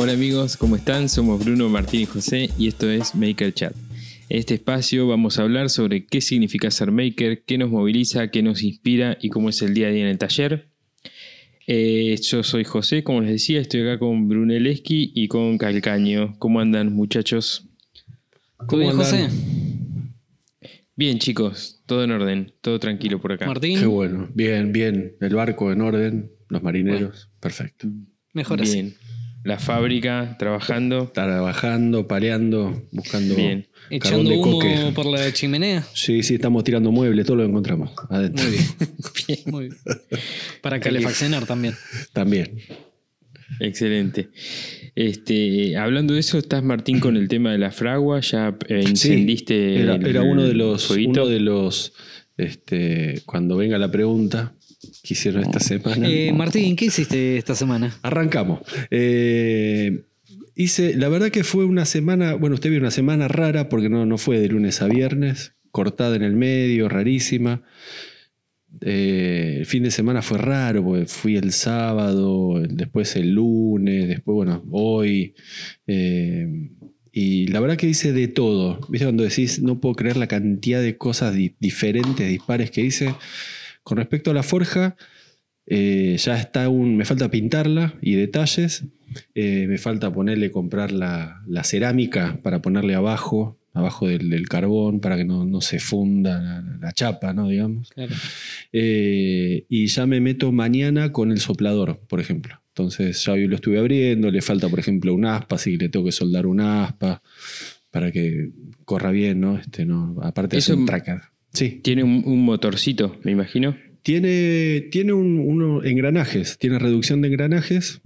Hola amigos, ¿cómo están? Somos Bruno, Martín y José y esto es Maker Chat. En este espacio vamos a hablar sobre qué significa ser maker, qué nos moviliza, qué nos inspira y cómo es el día a día en el taller. Eh, yo soy José, como les decía, estoy acá con Brunelleschi y con Calcaño. ¿Cómo andan muchachos? ¿Todo bien, José? Bien chicos, todo en orden, todo tranquilo por acá. Martín. Qué bueno, bien, bien. El barco en orden, los marineros, perfecto. Mejor así. Bien. La fábrica, trabajando. Trabajando, paleando, buscando Bien. Echando de humo coque. por la chimenea. Sí, sí, estamos tirando muebles, todo lo encontramos. Adentro. Muy bien. Muy bien. Para calefaccionar también. También. Excelente. Este, hablando de eso, estás Martín con el tema de la fragua, ya eh, encendiste. Era, el era uno de los, uno de los, este, cuando venga la pregunta que hicieron esta semana. Eh, Martín, ¿qué hiciste esta semana? Arrancamos. Eh, hice, la verdad que fue una semana, bueno, usted vio una semana rara porque no, no fue de lunes a viernes, cortada en el medio, rarísima. Eh, el fin de semana fue raro porque fui el sábado, después el lunes, después, bueno, hoy. eh, y la verdad que hice de todo. ¿Viste cuando decís, no puedo creer la cantidad de cosas di- diferentes, dispares que hice? Con respecto a la forja, eh, ya está un. Me falta pintarla y detalles. Eh, me falta ponerle, comprar la, la cerámica para ponerle abajo, abajo del, del carbón, para que no, no se funda la, la chapa, ¿no? Digamos. Claro. Eh, y ya me meto mañana con el soplador, por ejemplo. Entonces ya hoy lo estuve abriendo, le falta, por ejemplo, un aspa, así que le tengo que soldar un aspa para que corra bien, ¿no? Este, no aparte es un tracker. Sí. Tiene un, un motorcito, me imagino. Tiene, tiene un, uno- engranajes, tiene reducción de engranajes.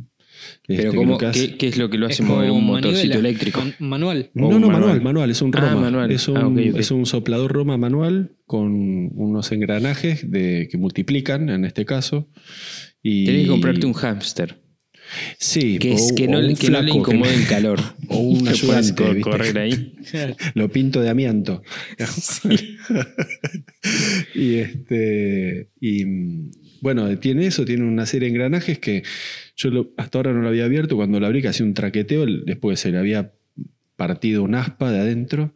Pero Este, ¿cómo, creo que hace- ¿qué, qué es lo que lo hace mover un motorcito eléctrico? Man- manual. No, no, manual. manual, manual, es un Ah, Roma. manual. Es, un, Ah, es un soplador Roma manual con unos engranajes de, que multiplican, en este caso. Y, Tenés que comprarte un hámster. Sí, Que, es, o- que, no, o un le- que no le que incomode el calor. o un ayudante, correr ahí. Lo pinto de amianto. y este. Y bueno, tiene eso, tiene una serie de engranajes que yo lo- hasta ahora no lo había abierto. Cuando lo abrí, que hacía un traqueteo, después se le había partido un aspa de adentro.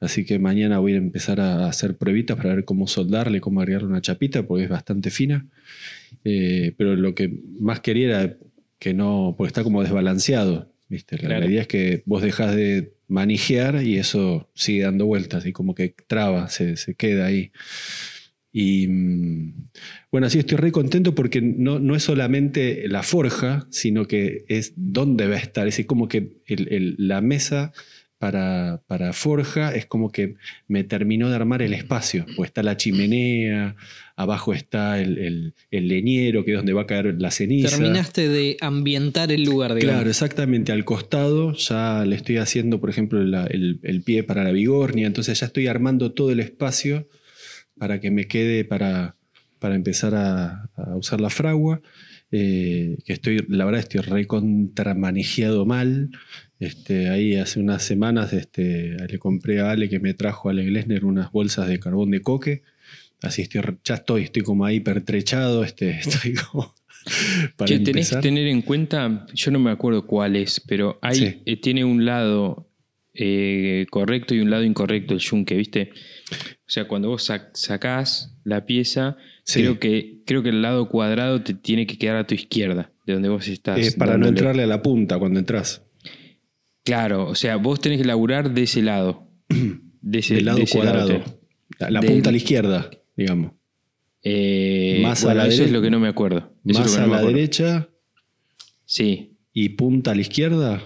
Así que mañana voy a empezar a hacer pruebitas para ver cómo soldarle, cómo agregarle una chapita, porque es bastante fina. Eh, pero lo que más quería era que no, porque está como desbalanceado. ¿viste? La, la Claro. idea es que vos dejás de manijear y eso sigue dando vueltas y como que traba, se, se queda ahí. Y mm, bueno, así estoy re contento porque no, no es solamente la forja, sino que es dónde va a estar. Es decir, como que el- el- la mesa para, para forja es como que me terminó de armar el espacio. Pues está la chimenea, abajo está el, el- el leñero, que es donde va a caer la ceniza. Terminaste de ambientar el lugar, digamos. Claro, exactamente. Al costado ya le estoy haciendo, por ejemplo, la- el, el pie para la vigornia. Entonces ya estoy armando todo el espacio para que me quede para, para empezar a, a usar la fragua. Eh, que estoy, la verdad, estoy recontramanejeado mal. Este, ahí hace unas semanas este, le compré a Ale que me trajo a Ale Glesner unas bolsas de carbón de coque. Así estoy, ya estoy, estoy como ahí pertrechado, este, estoy como. Para Che, tenés que tener en cuenta, yo no me acuerdo cuál es, pero hay, Sí. eh, tiene un lado eh, correcto y un lado incorrecto el yunque, ¿viste? O sea, cuando vos sac- sacás la pieza, Sí. creo, que, creo que el lado cuadrado te tiene que quedar a tu izquierda, de donde vos estás. Eh, para no entrarle a la punta cuando entras. Claro, o sea, vos tenés que laburar de ese lado. De ese, Del lado de ese cuadrado. la punta a la izquierda, digamos. Eh, Más a la eso es lo que no me acuerdo. Eso Más a la acuerdo. derecha Sí. y punta a la izquierda.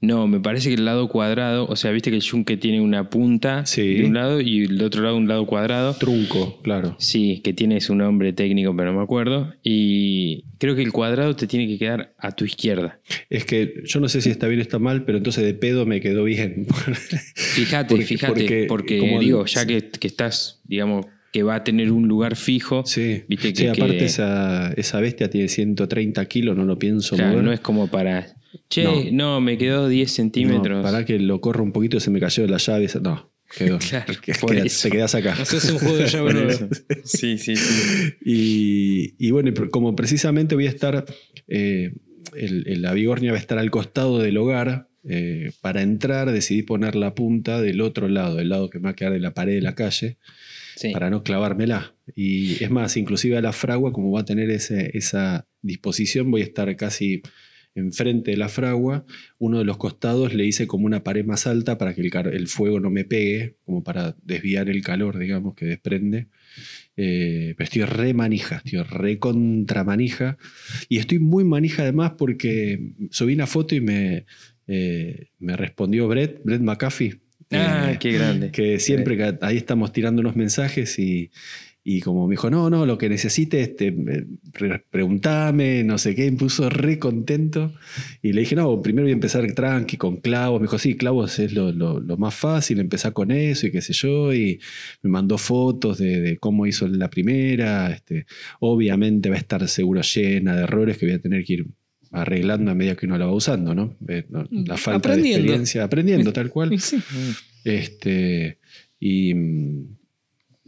No, me parece que el lado cuadrado, o sea, viste que el yunque tiene una punta Sí. de un lado y el otro lado un lado cuadrado. Trunco, claro. Sí, que tiene su nombre técnico, pero no me acuerdo. Y creo que el cuadrado te tiene que quedar a tu izquierda. Es que yo no sé si está bien o está mal, pero entonces de pedo me quedó bien. Fíjate, Porque- fíjate, porque porque, como- digo, ya que, que estás, digamos, que va a tener un lugar fijo, sí, viste Sí, que, que- aparte esa, esa bestia tiene 130 kilos, no lo pienso claro, mover. no es como para, che, No. no, me quedó 10 centímetros. No, para que lo corro un poquito, se me cayó la llave. No, quedó. Claro, Que- queda- se quedas acá. No sé, es un juego de llave nuevo. Sí, sí, sí. Y, y bueno, como precisamente voy a estar, eh, el- el- la bigornia va a estar al costado del hogar. eh, para entrar decidí poner la punta del otro lado, del lado que me va a quedar de la pared de la calle, Sí. para no clavármela. Y es más, inclusive a la fragua, como va a tener ese- esa disposición, voy a estar casi enfrente de la fragua. Uno de los costados le hice como una pared más alta para que el, fuego no me pegue, como para desviar el calor, digamos, que desprende. Eh, pero estoy re manija, estoy re contra manija. Y estoy muy manija además porque subí una foto y me, eh, me respondió Brett, Brett McAfee. Ah, eh, qué grande. que siempre que ahí estamos tirando unos mensajes y, y como me dijo, no, no, lo que necesites, te, eh, pre- preguntame, no sé qué, me puso re contento. Y le dije, no, primero voy a empezar tranqui con clavos. Me dijo, sí, clavos es lo, lo- lo más fácil, empezar con eso y qué sé yo. Y me mandó fotos de, de cómo hizo la primera. Este, obviamente va a estar seguro llena de errores que voy a tener que ir arreglando a medida que uno la va usando, ¿no? Eh, no, La falta de experiencia, aprendiendo tal cual. Sí. Este, y,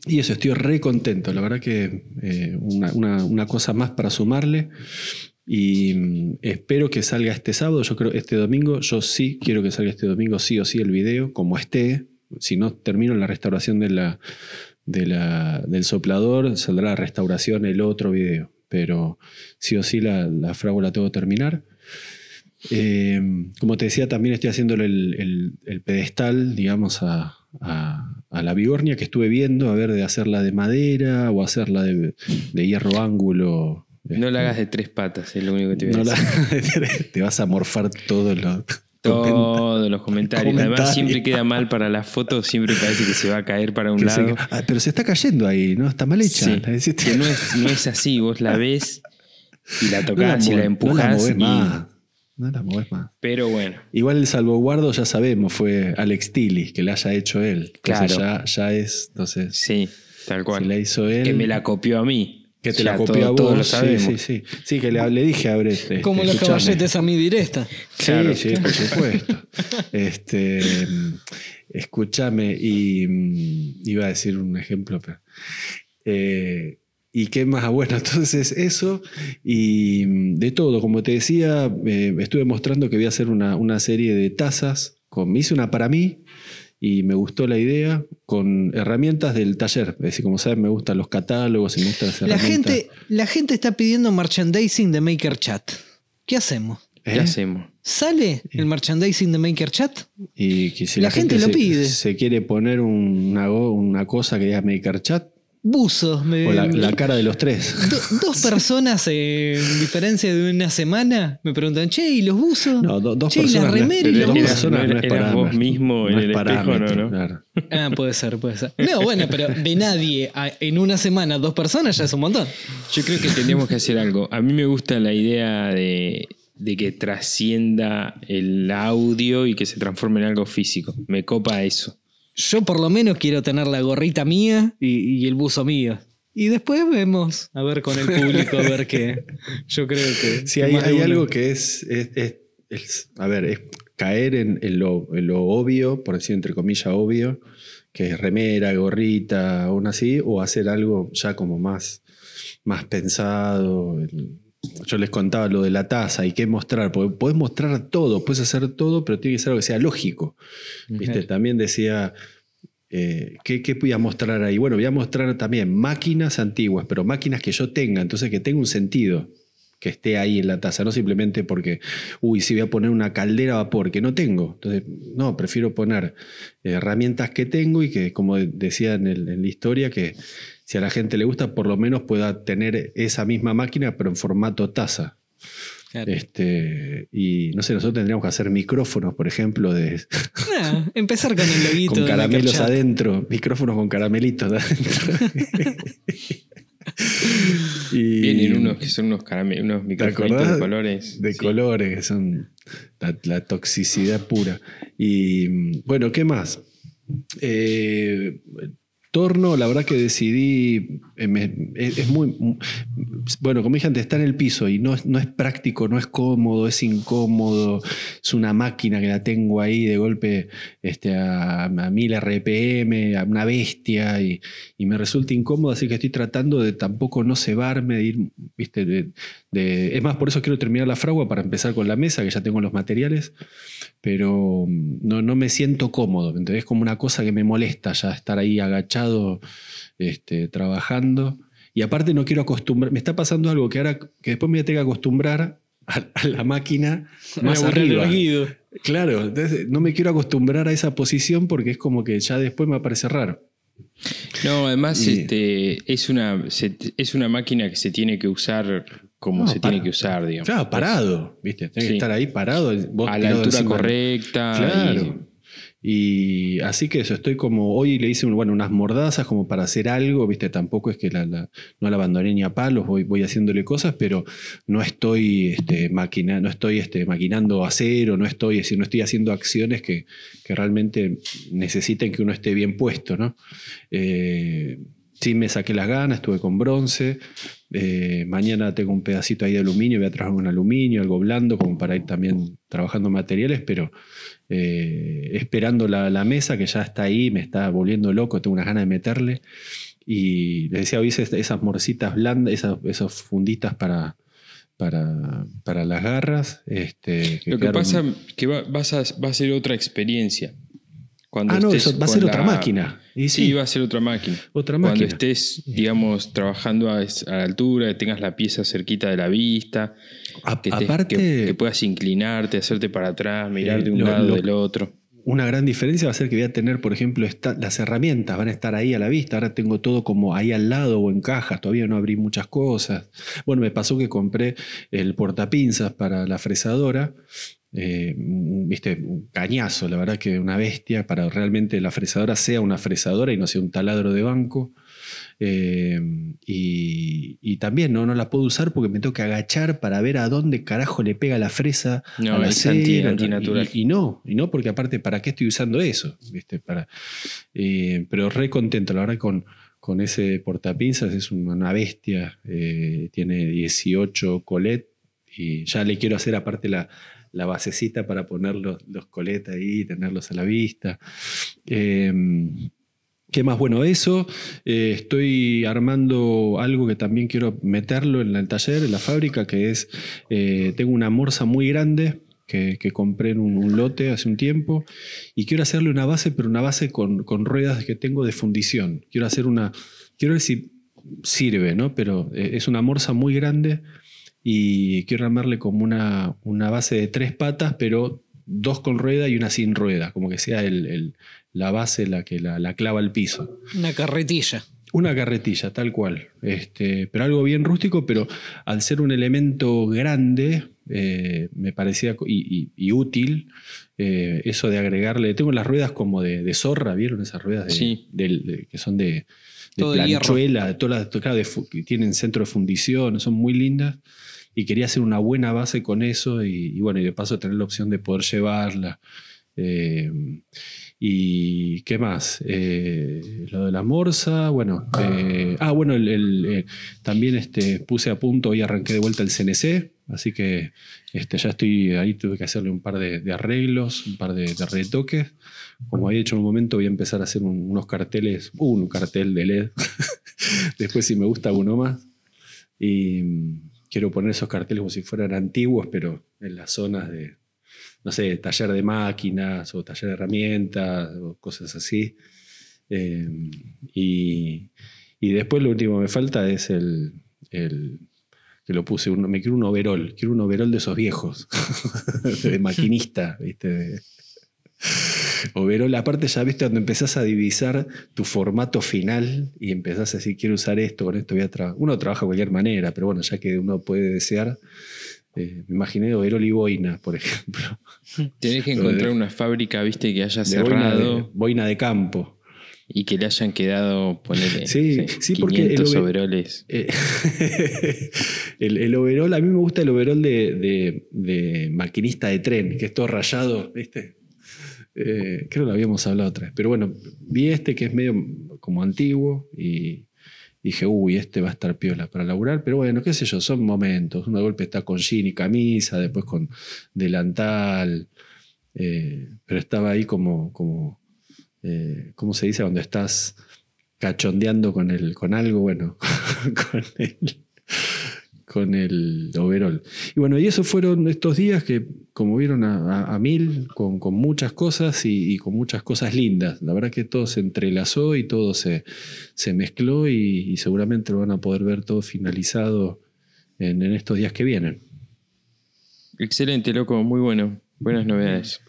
y eso, estoy re contento. La verdad que eh, una, cosa más para sumarle. Y mm, espero que salga este sábado. Yo creo este domingo. Yo sí quiero que salga este domingo, sí o sí, el video, como esté. Si no termino la restauración de la, de la- del soplador, saldrá la restauración el otro video. Pero sí o sí la, la tengo que terminar. Eh, como te decía, también estoy haciéndole el, el- pedestal, digamos, a- a la bigornia que estuve viendo, a ver de hacerla de madera o hacerla de, de hierro ángulo. No la hagas de tres patas, es lo único que te voy a No la- decir. te vas a morfar todo lo. Todos los comentarios. Además, siempre queda mal para las fotos, siempre parece que se va a caer para un que se- lado. Ah, pero se está cayendo ahí, ¿no? Está mal hecha. Sí, La que no es, no es así, vos la ves y la no tocás y move- la empujás. No la y- más. No la movés más. Pero bueno, Igual el salvaguardo ya sabemos, fue Alex Tilly, que la haya hecho él. Entonces Claro. ya, ya es. Entonces, sí, tal cual. si la hizo él. que me la copió a mí. Que te la copió todo- a vos. Lo sí, sabemos. Sí, sí, sí. que le, le dije a Brett. este, Como los escuchame. caballetes a mi directa. Claro. Sí, sí, por supuesto. este, mm, escúchame, y mm, iba a decir un ejemplo, pero. eh, ¿Y qué más? Bueno, entonces eso y mm, de todo. Como te decía, eh, estuve mostrando que voy a hacer una, una serie de tazas. Con, me hice una para mí y me gustó la idea con herramientas del taller. Es decir, como saben, me gustan los catálogos y me gustan las La herramientas. gente, la gente está pidiendo merchandising de MakerChat. ¿Qué hacemos? ¿Qué ¿Eh? hacemos? ¿Sale el merchandising de MakerChat? Y que si La gente lo se, pide. se quiere poner una, una cosa que diga Maker Chat, Buzos. me- o la, la cara de los tres. Do- dos personas eh, en diferencia de una semana me preguntan, che, ¿y los buzos? No, do- dos Che, ¿y personas. la no es- remera y dos los eras- personas no no es eras vos mismo en No el espejo, ¿no? claro. Ah, puede ser, puede ser. No, bueno, pero de nadie a- en una semana dos personas ya es un montón. Yo creo que tendríamos que hacer algo. A mí me gusta la idea de, de que trascienda el audio y que se transforme en algo físico. Me copa eso. Yo por lo menos quiero tener la gorrita mía y, y el buzo mío. Y después vemos, a ver con el público, a ver qué. Yo creo que. Que hay, hay algo que es, es- es- es- a ver, es caer en, en lo, en lo obvio, por decir entre comillas obvio, que es remera, gorrita, aún así, o hacer algo ya como más, más pensado. Yo les contaba lo de la taza y qué mostrar, porque podés mostrar todo, puedes hacer todo, pero tiene que ser algo que sea lógico. ¿Viste? También decía, eh, ¿qué, ¿qué voy a mostrar ahí? Bueno, voy a mostrar también máquinas antiguas, pero máquinas que yo tenga, entonces que tenga un sentido que esté ahí en la taza, no simplemente porque, uy, si voy a poner una caldera a vapor, que no tengo. Entonces, no, prefiero poner eh, herramientas que tengo y que, como decía en, el- en la historia, que si a la gente le gusta, por lo menos pueda tener esa misma máquina, pero en formato taza. Claro. Este, y no sé, nosotros tendríamos que hacer micrófonos, por ejemplo, de, Ah, empezar con el loguito. con caramelos adentro, micrófonos con caramelitos adentro. y, Vienen unos que son unos, unos micrófonos acordás? de colores. de Sí. colores, que son la, la toxicidad pura. Y mm, bueno, ¿qué más? Eh, torno, la verdad que decidí, eh, es, muy, bueno, como dije antes, está en el piso y no, no es práctico, no es cómodo, es incómodo, es una máquina que la tengo ahí de golpe este, a, a 1000 RPM, a una bestia y, y me resulta incómodo, así que estoy tratando de tampoco no cebarme, de ir, viste, de, de- es más, por eso quiero terminar la fragua para empezar con la mesa, que ya tengo los materiales, pero mm, no, no me siento cómodo. Es como una cosa que me molesta ya estar ahí agachado este, trabajando. Y aparte no quiero acostumbrar, me está pasando algo que ahora, que después me voy a tener que acostumbrar a, a la máquina más arriba. Claro, entonces no me quiero acostumbrar a esa posición porque es como que ya después me parece raro. No, además Y- este, es, una, se- es una máquina que se tiene que usar como No, se para- tiene que usar, digamos. Claro, parado, ¿viste? Sí. que estar ahí parado. vos a la altura correcta. Claro. Y así que eso, estoy como, hoy le hice bueno, unas mordazas como para hacer algo, ¿viste? Tampoco es que la, la- no la abandoné ni a palos, voy, voy haciéndole cosas, pero no estoy, este, maquina, no estoy este, maquinando acero, no estoy, no estoy haciendo acciones que, que realmente necesiten que uno esté bien puesto, ¿no? Eh, sí me saqué las ganas, estuve con bronce. Eh, mañana tengo un pedacito ahí de aluminio, voy a trabajar con aluminio, algo blando, como para ir también trabajando materiales, pero eh, esperando la, la mesa que ya está ahí, me está volviendo loco, tengo unas ganas de meterle. Y les decía, hoy esas morcitas blandas, esas, esas funditas para, para, para las garras. Este, Lo que quedaron- pasa que va, vas a, va a ser otra experiencia. Cuando Ah, no, eso va a ser otra máquina. Y Sí, sí, va a ser otra máquina. otra Cuando máquina. estés, digamos, trabajando a, la altura, que tengas la pieza cerquita de la vista, A- que, aparte, que- que puedas inclinarte, hacerte para atrás, mirar de un lo- lado lo- del otro. Una gran diferencia va a ser que voy a tener, por ejemplo, esta- las herramientas van a estar ahí a la vista. Ahora tengo todo como ahí al lado o en cajas. Todavía no abrí muchas cosas. Bueno, me pasó que compré el portapinzas para la fresadora. Eh, un- viste, un cañazo, la verdad que una bestia para realmente la fresadora sea una fresadora y no sea un taladro de banco. Eh, y, y también ¿no? no la puedo usar porque me tengo que agachar para ver a dónde carajo le pega la fresa No, al es anti- acero, antinatural. Y, y no, y no, porque aparte, ¿para qué estoy usando eso? ¿Viste? Para, eh, pero re contento, la verdad, con, con ese portapinzas, es una, una bestia, eh, tiene 18 colet y ya le quiero hacer aparte la, la basecita para poner los, los colet ahí, tenerlos a la vista. Eh, ¿Qué más? Bueno, eso. eh, estoy armando algo que también quiero meterlo en el taller, en la fábrica, que es, eh, tengo una morsa muy grande que, que compré en un, un lote hace un tiempo y quiero hacerle una base, pero una base con, con ruedas que tengo de fundición. Quiero hacer una, quiero ver si sirve, ¿no? Pero eh, es una morsa muy grande y quiero armarle como una, una base de tres patas, pero dos con rueda y una sin rueda, como que sea el- el- la base la que la, la clava al piso. Una carretilla. Una carretilla, tal cual. Este, pero algo bien rústico, pero al ser un elemento grande, eh, me parecía y, y- y útil eh, eso de agregarle. Tengo las ruedas como de, de zorra, ¿vieron esas ruedas de- Sí. de- que son de, de planchuela, todas las- claro, tienen centro de fundición, son muy lindas. Y quería hacer una buena base con eso y, y bueno, y de paso tener la opción de poder llevarla. Eh, ¿Y qué más? Eh, lo de la morsa, bueno. eh, ah, bueno, el- el, eh, también este, puse a punto y arranqué de vuelta el CNC, así que este, ya estoy ahí, tuve que hacerle un par de, de arreglos, un par de, de retoques. Como había hecho en un momento, voy a empezar a hacer un- unos carteles, un cartel de LED. Después, si me gusta, uno más. Y quiero poner esos carteles como si fueran antiguos, pero en las zonas de, no sé, taller de máquinas o taller de herramientas o cosas así. Eh, y, y después lo último que me falta es el, el- que lo puse, un- me quiero un overol, quiero un overol de esos viejos, de maquinista, ¿viste? De- overol, aparte ya viste cuando empezás a divisar tu formato final y empezás a decir, quiero usar esto, con esto voy a trabajar. Uno trabaja de cualquier manera, pero bueno, ya que uno puede desear, eh, me imaginé overol y boina, por ejemplo. Tenés que de- encontrar una fábrica, viste, que haya De boina, de, cerrado boina de campo. y que le hayan quedado, ponele, Sí, no sé, sí, porque el 500 ove- overoles. Eh, el, el overol, a mí me gusta el overol de, de- de maquinista de tren, que es todo rayado, ¿viste? Eh, creo que lo habíamos hablado otra vez. Pero bueno, vi este que es medio como antiguo y, dije, uy, este va a estar piola para laburar, pero bueno, qué sé yo, son momentos. Uno de golpe está con jean y camisa, después con delantal, eh, pero estaba ahí como, como eh, ¿cómo se dice? Cuando estás cachondeando con, el, con algo, bueno, con el, con el overall. Y bueno, y esos fueron estos días que, como vieron, a, mil, con, muchas cosas y, con muchas cosas lindas. La verdad que todo se entrelazó y todo se, se mezcló y, seguramente lo van a poder ver todo finalizado en, en estos días que vienen. Excelente, loco, muy bueno. Buenas novedades.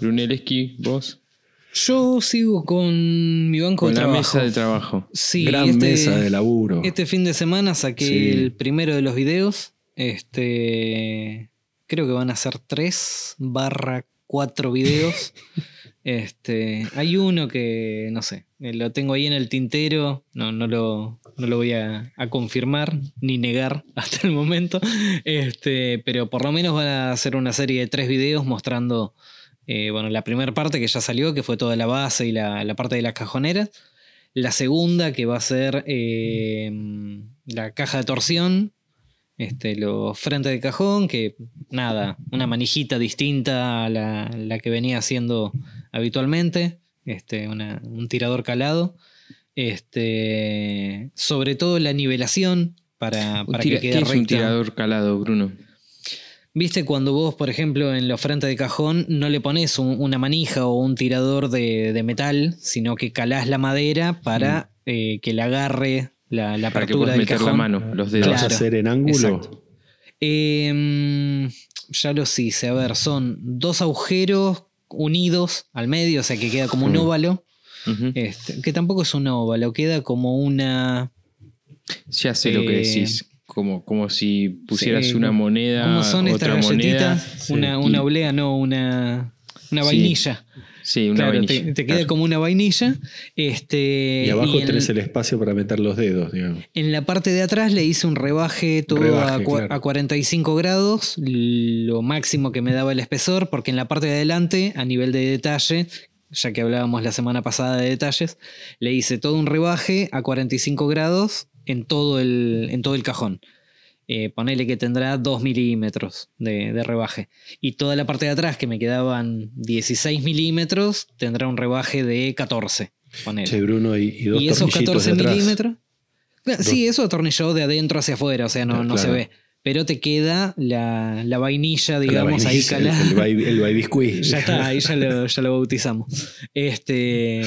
Brunelleschi, vos. Yo sigo con mi banco con de la trabajo. mesa de trabajo. Sí, Gran este- mesa de laburo. Este fin de semana saqué Sí. el primero de los videos. Este. Creo que van a ser tres barra cuatro videos. este. Hay uno que. no sé. Lo tengo ahí en el tintero. No, no lo. No lo voy a, a confirmar ni negar hasta el momento. Este, pero por lo menos van a hacer una serie de tres videos mostrando eh, bueno, la primera parte que ya salió, que fue toda la base y la, la parte de las cajoneras. La segunda, que va a ser eh, la caja de torsión, este, los frentes de cajón, que nada, una manijita distinta a la, la que venía haciendo habitualmente, este, una- un tirador calado. Este, sobre todo la nivelación para, para tira- que ¿Qué quede es un tirador calado, Bruno? Viste cuando vos, por ejemplo, en los frentes de cajón no le pones un- una manija o un tirador de, de metal, sino que calás la madera para eh, que le agarre la, la Mm. Para que apertura puedas del meter cajón. la mano, los ¿Lo dedos. vas a Claro, hacer en ángulo? Em, ya los hice. A ver, son dos agujeros unidos al medio, o sea que queda como un Mm. óvalo. Este, que tampoco es un óvalo, queda como una. Ya sé lo que Eh, decís. Como, como si pusieras sí, una ¿cómo- moneda, ¿Cómo son otra estas moneda. sí. Una, Y- una oblea, no, una, una vainilla. Sí, una Claro, vainilla. te, te queda Claro. como una vainilla. Este, Y abajo en, tenés el espacio para meter los dedos, digamos. en la parte de atrás le hice un rebaje todo Rebaje, a, claro. a 45 grados, lo máximo que me daba el espesor, porque en la parte de adelante, a nivel de detalle, ya que hablábamos la semana pasada de detalles, le hice todo un rebaje a 45 grados en todo el, en todo el cajón. Eh, ponele que tendrá 2 milímetros de, de rebaje. Y toda la parte de atrás, que me quedaban 16 milímetros, tendrá un rebaje de 14. Ponele. Che, Bruno, y, y dos y esos tornillitos 14 de atrás. milímetros. Claro, Sí, eso atornillado de adentro hacia afuera, o sea, no, Ah, no se ve. Pero te queda la, la vainilla, La digamos, ahí vainilla, calada. El, el, el. Ya está, ahí ya lo, ya lo bautizamos. Este,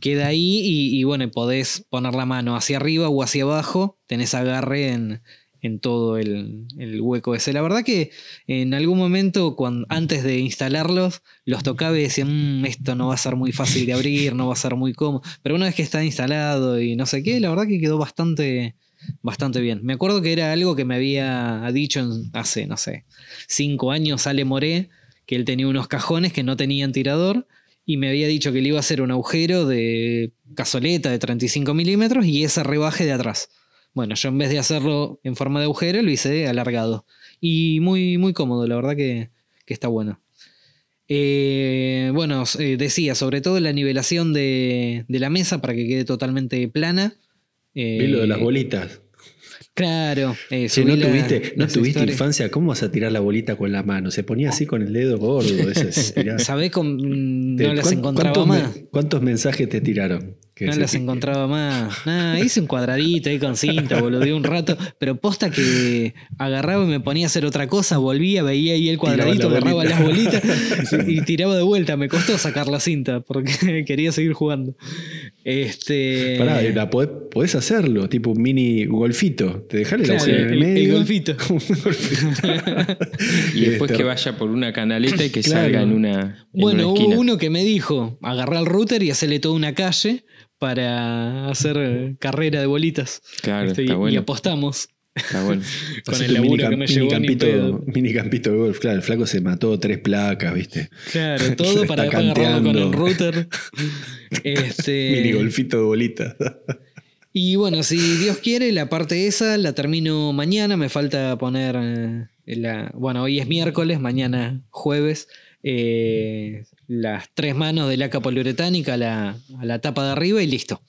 queda ahí y, y bueno, podés poner la mano hacia arriba o hacia abajo, tenés agarre en, en todo el, el hueco ese. La verdad que en algún momento, cuando, antes de instalarlos, los tocaba y decía, "Mm, esto no va a ser muy fácil de abrir, no va a ser muy cómodo. Pero una vez que está instalado y no sé qué, la verdad que quedó bastante, bastante bien. Me acuerdo que era algo que me había dicho en- hace, no sé, cinco años Ale Moré, que él tenía unos cajones que no tenían tirador y me había dicho que le iba a hacer un agujero de cazoleta de 35 milímetros y ese rebaje de atrás. Bueno, yo en vez de hacerlo en forma de agujero, lo hice alargado. Y muy, muy cómodo, la verdad que, que está bueno. Eh, bueno, eh, decía, sobre todo la nivelación de, de la mesa para que quede totalmente plana. Eh, Vi lo de las bolitas. Claro. eh, Che, subí ¿no tuviste, ¿no tuviste historias. infancia? ¿Cómo vas a tirar la bolita con la mano? Se ponía así con el dedo gordo. ¿Sabés? Con, mm, no las ¿cuán- encontraba cuántos, más. me- ¿Cuántos mensajes te tiraron? Que No las encontraba más. Nada, hice un cuadradito ahí con cinta, boludeé un rato. Pero posta que agarraba y me ponía a hacer otra cosa, volvía, veía ahí el cuadradito, la agarraba bolita. las bolitas y, y tiraba de vuelta. Me costó sacar la cinta porque quería seguir jugando. Este. Pará, la podés, podés hacerlo, tipo un mini golfito. Te Claro, agujero en el el- el medio. golfito. Un golfito. Y después que vaya por una canaleta y que Claro. salga en una, en Bueno, una hubo uno que me dijo: agarrar el router y hacerle toda una calle para hacer eh, carrera de bolitas. Claro, Este, y- está y bueno. apostamos. Está bueno. Con el un mini laburo que llevó ni campito, pedo. mini campito de golf. Claro, el flaco se mató tres placas, ¿viste? Claro, todo para después agarrarlo con el router. Este, Mini golfito de bolita. y bueno, si Dios quiere, la parte esa la termino mañana. Me falta poner. eh, la, bueno, hoy es miércoles, mañana jueves. eh, las tres manos de laca poliuretánica a la, a la tapa de arriba y listo.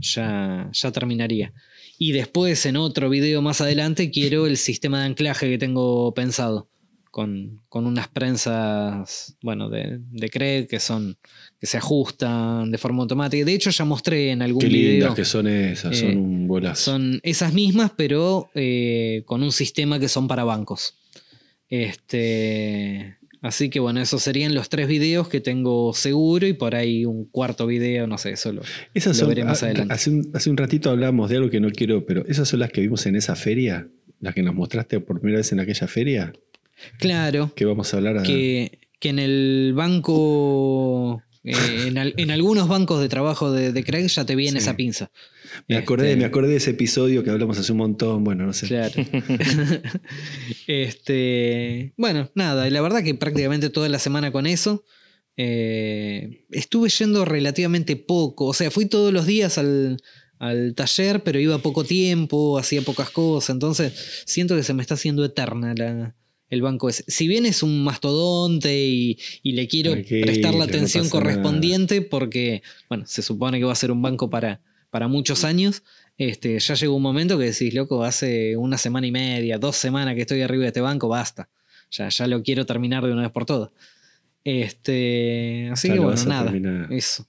Ya, ya terminaría. Y después, en otro video más adelante, quiero el sistema de anclaje que tengo pensado. Con, con unas prensas, bueno, de, de Craig que son que se ajustan de forma automática. De hecho, ya mostré en algún Qué lindas video. que son esas, Eh, son un bolazo. Son esas mismas, pero eh, con un sistema que son para bancos. Este, así que bueno, esos serían los tres videos que tengo seguro y por ahí un cuarto video, no sé, solo. Esas lo son, veré más ah, adelante. Hace un, hace un ratito hablamos de algo que no quiero, pero esas son las que vimos en esa feria, las que nos mostraste por primera vez en aquella feria, Claro, que vamos a hablar a- que, que en el banco, eh, en, al- en algunos bancos de trabajo de, de Craig ya te viene Sí. esa pinza. Me acordé, Este, me acordé de ese episodio que hablamos hace un montón, bueno, no sé. Claro. este, bueno, nada, la verdad que prácticamente toda la semana con eso. Eh, estuve yendo relativamente poco, o sea, fui todos los días al, al taller, pero iba poco tiempo, hacía pocas cosas, entonces siento que se me está haciendo eterna la- el banco ese. Si bien es un mastodonte y, y le quiero prestar la atención correspondiente porque, bueno, se supone que va a ser un banco para, para muchos años, este, ya llegó un momento que decís, loco, hace una semana y media, dos semanas que estoy arriba de este banco, basta. Ya, ya lo quiero terminar de una vez por todas. Este, así Ya que bueno, nada. terminar. Eso.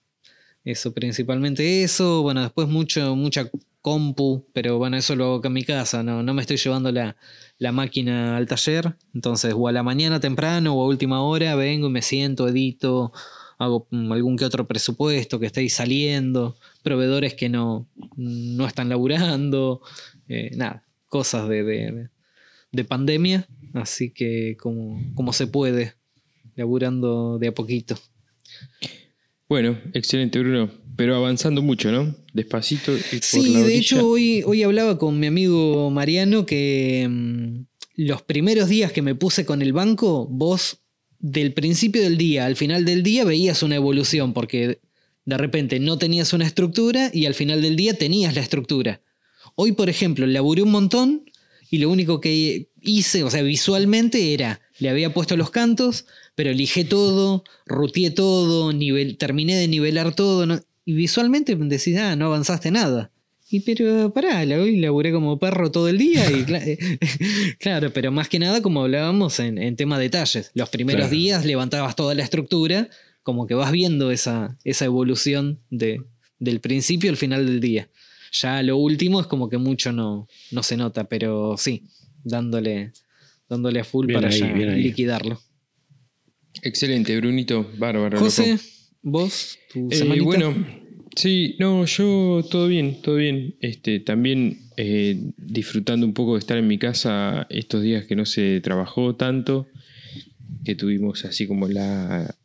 Eso, principalmente eso. Bueno, después mucho, mucha compu, pero bueno, eso lo hago acá en mi casa. No, no me estoy llevando la, la máquina al taller. Entonces, o a la mañana temprano o a última hora vengo y me siento, edito, hago mm, algún que otro presupuesto que estáis saliendo, proveedores que no, no están laburando, eh, nada, cosas de, de, de pandemia. Así que como, como se puede, laburando de a poquito. Bueno, excelente, Bruno. Pero avanzando mucho, ¿no? Despacito y por Sí, la de hecho hoy, hoy hablaba con mi amigo Mariano que mm, los primeros días que me puse con el banco, vos del principio del día al final del día veías una evolución porque de repente no tenías una estructura y al final del día tenías la estructura. Hoy, por ejemplo, laburé un montón y lo único que hice, o sea, visualmente era, le había puesto los cantos, pero lijé todo, ruteé todo, nivel, terminé de nivelar todo, y visualmente decís, ah, no avanzaste nada. Y pero pará, la- hoy laburé como perro todo el día y cla- claro, pero más que nada como hablábamos en, en tema detalles. Los primeros Claro. días levantabas toda la estructura, como que vas viendo esa, esa evolución de, del principio al final del día. Ya lo último es como que mucho no, no se nota, pero sí, dándole, dándole a full Bien para ahí, ya ahí. liquidarlo. Excelente, Brunito. Bárbaro. José, loco. vos, tu Eh, semanita? bueno, sí, no, yo todo bien, todo bien. Este, también eh, disfrutando un poco de estar en mi casa estos días que no se trabajó tanto, que tuvimos así como la,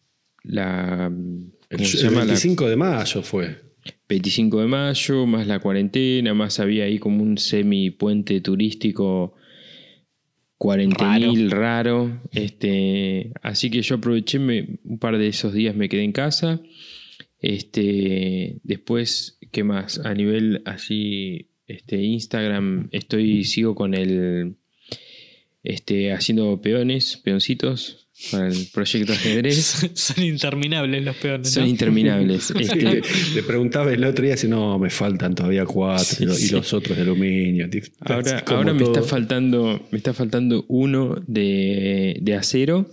la El, ¿cómo se el llama? La 25 de mayo fue. 25 de mayo, más la cuarentena, más había ahí como un semi puente turístico cuarentenil raro. Este, así que yo aproveché me- un par de esos días me quedé en casa. Este, después, ¿qué más? A nivel así, este, Instagram, estoy, sigo con el, este, haciendo peones, peoncitos para el proyecto ajedrez. Son interminables los peones. Son ¿no? interminables. Este, Le preguntaba el otro día si no, me faltan todavía cuatro Sí, y, lo- y sí. los otros de aluminio. Ahora, ahora me todo. está faltando. Me está faltando uno de, de acero.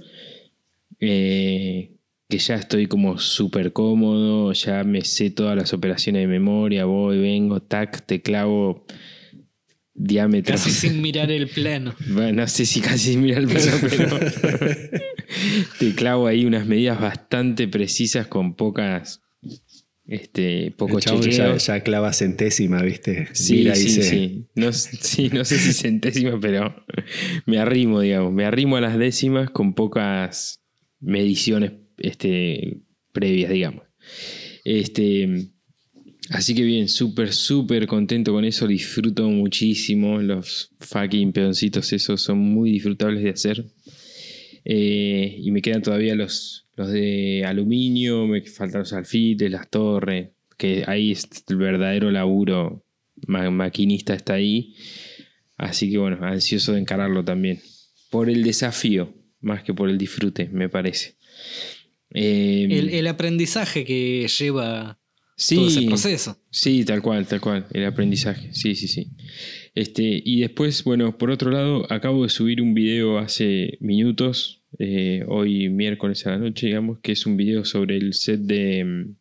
eh, que ya estoy como súper cómodo. Ya me sé todas las operaciones de memoria. Voy, vengo, tac, te clavo diámetro. Casi sin mirar el plano. Bueno, no sé si casi mira el plano, pero te clavo ahí unas medidas bastante precisas con pocas. Este, poco ya, ya clava centésima, ¿viste? Sí, Mira sí, dice, sí. No, sí, no sé si centésima, pero me arrimo, digamos. Me arrimo a las décimas con pocas mediciones este, previas, digamos. Este, así que bien, súper, súper contento con eso. Disfruto muchísimo. Los fucking peoncitos esos son muy disfrutables de hacer. Eh, y me quedan todavía los, los de aluminio, me faltan los alfiles, las torres, que ahí es el verdadero laburo ma- maquinista está ahí. Así que bueno, ansioso de encararlo también. Por el desafío, más que por el disfrute, me parece. Eh, El, el aprendizaje que lleva sí, todo ese proceso. Sí, tal cual, tal cual. El aprendizaje. Sí, sí, sí. Este, y después, bueno, por otro lado, acabo de subir un video hace minutos, eh, hoy miércoles a la noche, digamos, que es un video sobre el set de, mm,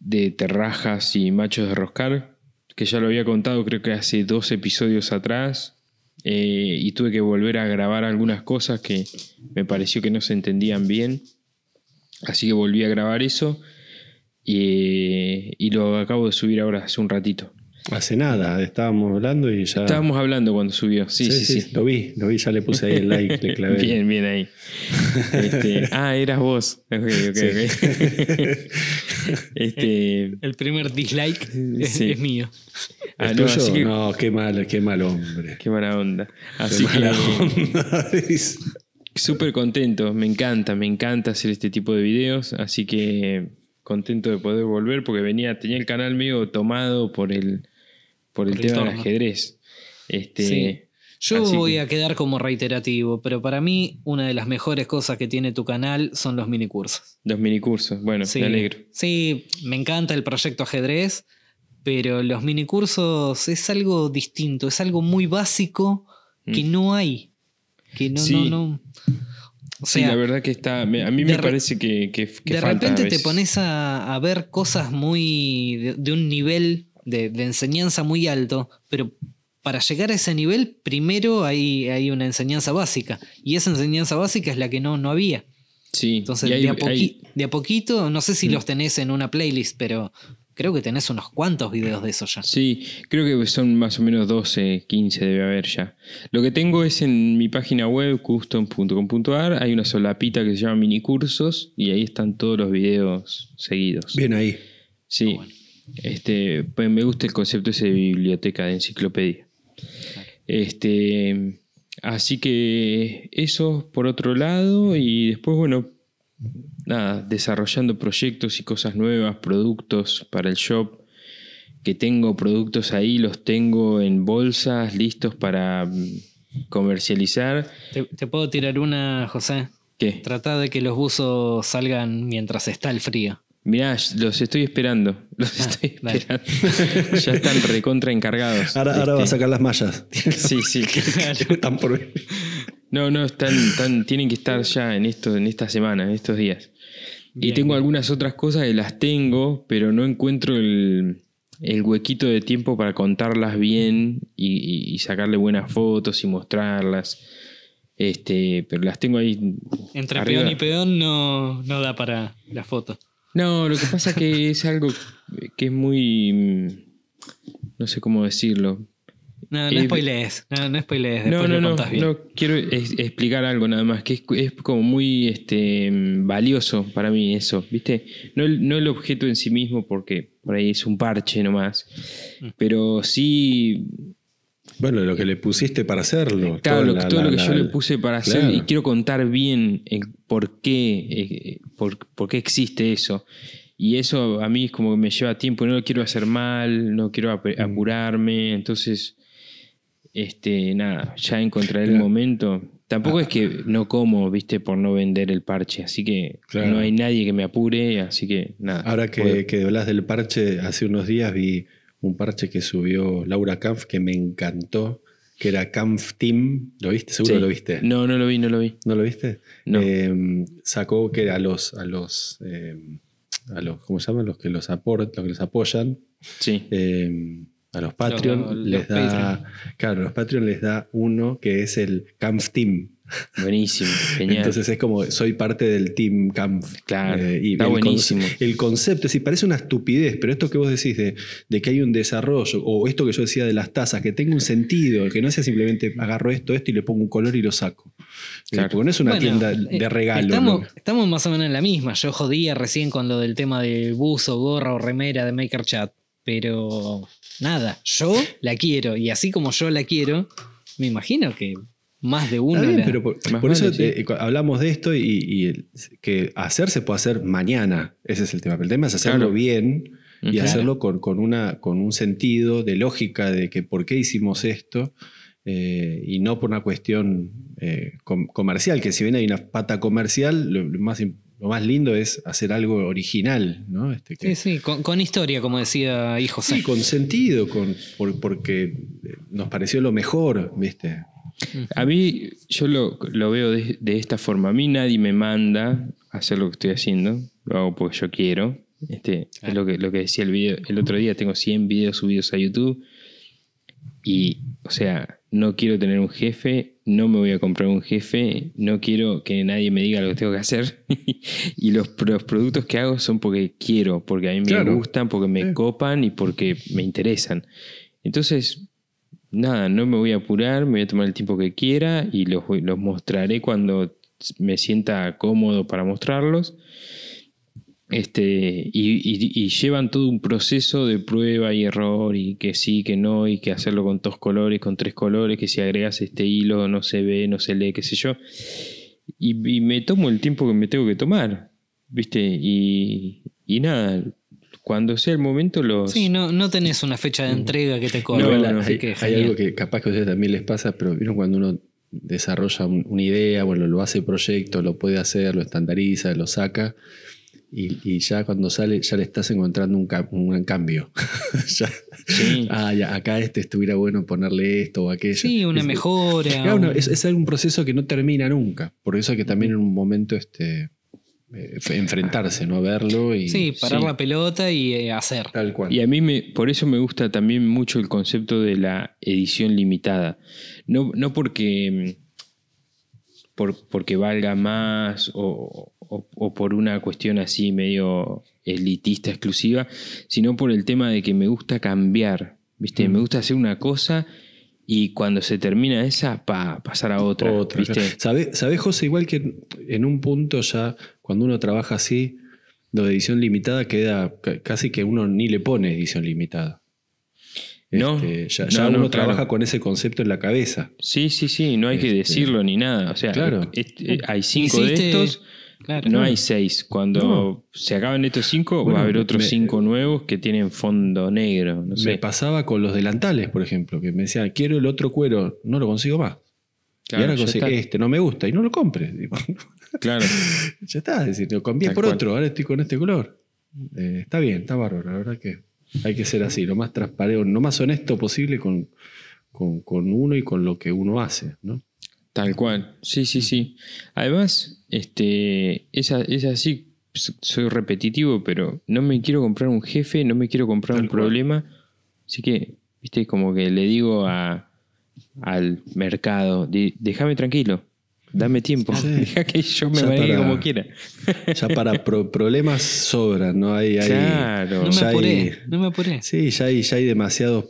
de terrajas y machos de roscar, que ya lo había contado creo que hace dos episodios atrás, eh, y tuve que volver a grabar algunas cosas que me pareció que no se entendían bien, así que volví a grabar eso. Y, y lo acabo de subir ahora hace un ratito. Hace nada, estábamos hablando y ya. Estábamos hablando cuando subió. Sí, sí, sí. Lo vi, lo vi, ya le puse ahí el like, le clavé. Bien, bien ahí. Este, ah, eras vos. Ok, ok, Sí. ok. este, El primer dislike es, Sí. es mío. ah, ¿Es no, tuyo? así que- No, qué mal, qué mal hombre. Qué mala onda. Qué Así mala que onda. Súper contento. Me encanta, me encanta hacer este tipo de videos. Así que contento de poder volver porque venía, tenía el canal medio tomado por el, por el Por el tema del ajedrez. Este, Sí. Yo voy que- a quedar como reiterativo, pero para mí una de las mejores cosas que tiene tu canal son los minicursos. Los minicursos. Bueno, Sí, me alegro. sí, me encanta el proyecto ajedrez, pero los minicursos es algo distinto, es algo muy básico que Mm. no hay. Que no, Sí. no, no. O sí, la verdad que está. a mí me re- parece que, que, que de falta a repente te pones a, a ver cosas muy de, de un nivel de, de enseñanza muy alto, pero para llegar a ese nivel, primero hay, hay una enseñanza básica. Y esa enseñanza básica es la que no, no había. Sí, Entonces, hay- de, a hay- de a poquito, no sé si Mm. los tenés en una playlist, pero creo que tenés unos cuantos videos de eso ya. Sí, creo que son más o menos 12, 15 debe haber ya. Lo que tengo es en mi página web, custom.com.ar, hay una solapita que se llama minicursos y ahí están todos los videos seguidos. Bien ahí. Sí, bueno. este, pues me gusta el concepto ese de biblioteca, de enciclopedia. Este, así que eso por otro lado y después, bueno, nada, desarrollando proyectos y cosas nuevas, productos para el shop, que tengo productos ahí, los tengo en bolsas listos para mm, comercializar. ¿Te, te puedo tirar una, José? ¿Qué? Trata de que los buzos salgan mientras está el frío. Mirá, los estoy esperando. Los estoy dale. esperando. ya están recontra encargados. Ahora, ahora va a Este, sacar las mallas. Sí, sí. Están por. No, no, están, están- tienen que estar ya en esto, en esta semana, en estos días. Y tengo algunas otras cosas que las tengo, pero no encuentro el, el huequito de tiempo para contarlas bien y, y- y sacarle buenas fotos y mostrarlas. Este, pero las tengo ahí. Entre arriba. peón y peón no, no da para la foto. No, lo que pasa es que es algo que es muy. No sé cómo decirlo. No, no Eh, spoilees. No, no spoilees. No, Después no, lo no, contás bien. no quiero es- explicar algo nada más, que es, es como muy este, mm, valioso para mí eso, ¿viste? No el, no el objeto en sí mismo, porque por ahí es un parche nomás, Mm. pero sí, Bueno, lo que le pusiste para hacerlo. claro, toda lo, la- todo la- lo que yo la- le puse para hacer Claro. y quiero contar bien el por qué, eh, por, por qué existe eso. Y eso a mí es como que me lleva tiempo, no lo quiero hacer mal, no quiero ap- apurarme, entonces, este, nada, ya encontraré el Mira. momento. Tampoco es que no como, viste, por no vender el parche, así que Claro. no hay nadie que me apure, así que nada. Ahora que, puedo- que hablas del parche, hace unos días vi un parche que subió Laura Kampf que me encantó, que era Kampf Team. ¿Lo viste? Seguro Sí. lo viste. No, no lo vi, no lo vi. ¿No lo viste? No. Eh, sacó que a los, a los, eh, a los, ¿cómo se llaman? Los que los aportan, los que los apoyan, Sí. eh, a los Patreon Los- los les da, Patreon. claro, a los Patreon les da uno que es el Kampf Team. Buenísimo, genial. Entonces es como, soy parte del Team Kampf. Claro, Eh, y está el buenísimo. El concepto, sí, parece una estupidez, pero esto que vos decís de, de que hay un desarrollo, o esto que yo decía de las tazas, que tenga un sentido, que no sea simplemente agarro esto, esto y le pongo un color y lo saco. Eh, Claro. Porque no es una Bueno, tienda eh, de regalo. Estamos, ¿no? estamos más o menos en la misma. Yo jodía recién con lo del tema de buzo, gorra o remera de Maker Chat. Pero nada, yo la quiero. Y así como yo la quiero, me imagino que más de uno Está bien, la- pero por, eso sí. eh, hablamos de esto y, y el- que hacer se puede hacer mañana. Ese es el tema. Pero el tema es hacerlo Claro. bien y hacerlo con, con una, con un sentido de lógica de que por qué hicimos esto eh, y no por una cuestión eh, com- comercial, que si bien hay una pata comercial, lo, lo más, im- lo más lindo es hacer algo original, ¿no? Este, que- Sí, sí, con, con historia, como decía José. Sí, con sentido, con, por- porque nos pareció lo mejor, ¿viste? A mí, yo lo, lo veo de, de esta forma. A mí nadie me manda a hacer lo que estoy haciendo. Lo hago porque yo quiero. Este, Es lo que, lo que decía el, video, el otro día. Tengo 100 videos subidos a YouTube. Y, o sea, no quiero tener un jefe. No me voy a comprar un jefe. No quiero que nadie me diga lo que tengo que hacer. y los, los productos que hago son porque quiero. Porque a mí me Claro. gustan, porque me Sí. copan y porque me interesan. Entonces, nada, no me voy a apurar, me voy a tomar el tiempo que quiera y los, los mostraré cuando me sienta cómodo para mostrarlos. Este, y, y- y llevan todo un proceso de prueba y error, y que sí, que no, y que hacerlo con dos colores, con tres colores, que si agregas este hilo no se ve, no se lee, qué sé yo. Y, y me tomo el tiempo que me tengo que tomar, ¿viste? Y, y nada, cuando sea el momento los... Sí, no, no tenés una fecha de entrega que te corra. No, hay, que hay algo que capaz que a ustedes también les pasa, pero ¿vieron cuando uno desarrolla un- una idea, bueno, lo hace proyecto, lo puede hacer, lo estandariza, lo saca, y, y ya cuando sale, ya le estás encontrando un, un cambio. Ya- Sí. ah, ya, acá este estuviera bueno ponerle esto o aquello. Sí, una Es- mejora. Claro, no, un- es, es un proceso que no termina nunca. Por eso hay que también en un momento este, eh, enfrentarse, ¿no? Verlo y. sí, parar sí. la pelota y eh, hacer. Tal cual. Y a mí me, por eso me gusta también mucho el concepto de la edición limitada. No, no porque, mm, por, porque valga más o, o- o por una cuestión así medio elitista exclusiva, sino por el tema de que me gusta cambiar. ¿Viste? Mm. Me gusta hacer una cosa y cuando se termina esa, pa, pasar a otra. Otra, ¿Viste? claro. ¿Sabe- ¿Sabés, José? Igual que en un punto ya, cuando uno trabaja así, lo de edición limitada queda ca- casi que uno ni le pone edición limitada. No, Este, ya no, ya no, uno claro. trabaja con ese concepto en la cabeza. Sí, sí, sí, no hay que Este, decirlo ni nada. O sea, claro. este, hay cinco de estos. Claro. No hay seis. Cuando No. se acaban estos cinco, Bueno, va a haber otros me- cinco nuevos que tienen fondo negro. No Me pasaba con los delantales, por ejemplo, que me decían, quiero el otro cuero, no lo consigo más. Claro, y ahora consigo, está. este no me gusta y no lo compres. Claro. ya está, es decir, lo cambié Tal por cual. otro, ahora estoy con este color. Eh, está bien, está bárbaro, la verdad que hay que ser así, lo más transparente, lo más honesto posible con, con, con uno y con lo que uno hace, ¿no? Tal cual. Sí, sí, sí. Además, este, es, es así. Soy repetitivo, pero no me quiero comprar un jefe, no me quiero comprar Tal un cual. problema. Así que, viste, como que le digo a, al mercado, "De- déjame tranquilo, dame tiempo, Sí. deja que yo me maneje como quiera. Ya para pro- problemas sobran, ¿no? Hay, hay- Claro. No me ya hay- apuré, no me apuré. Sí, ya hay, ya hay demasiados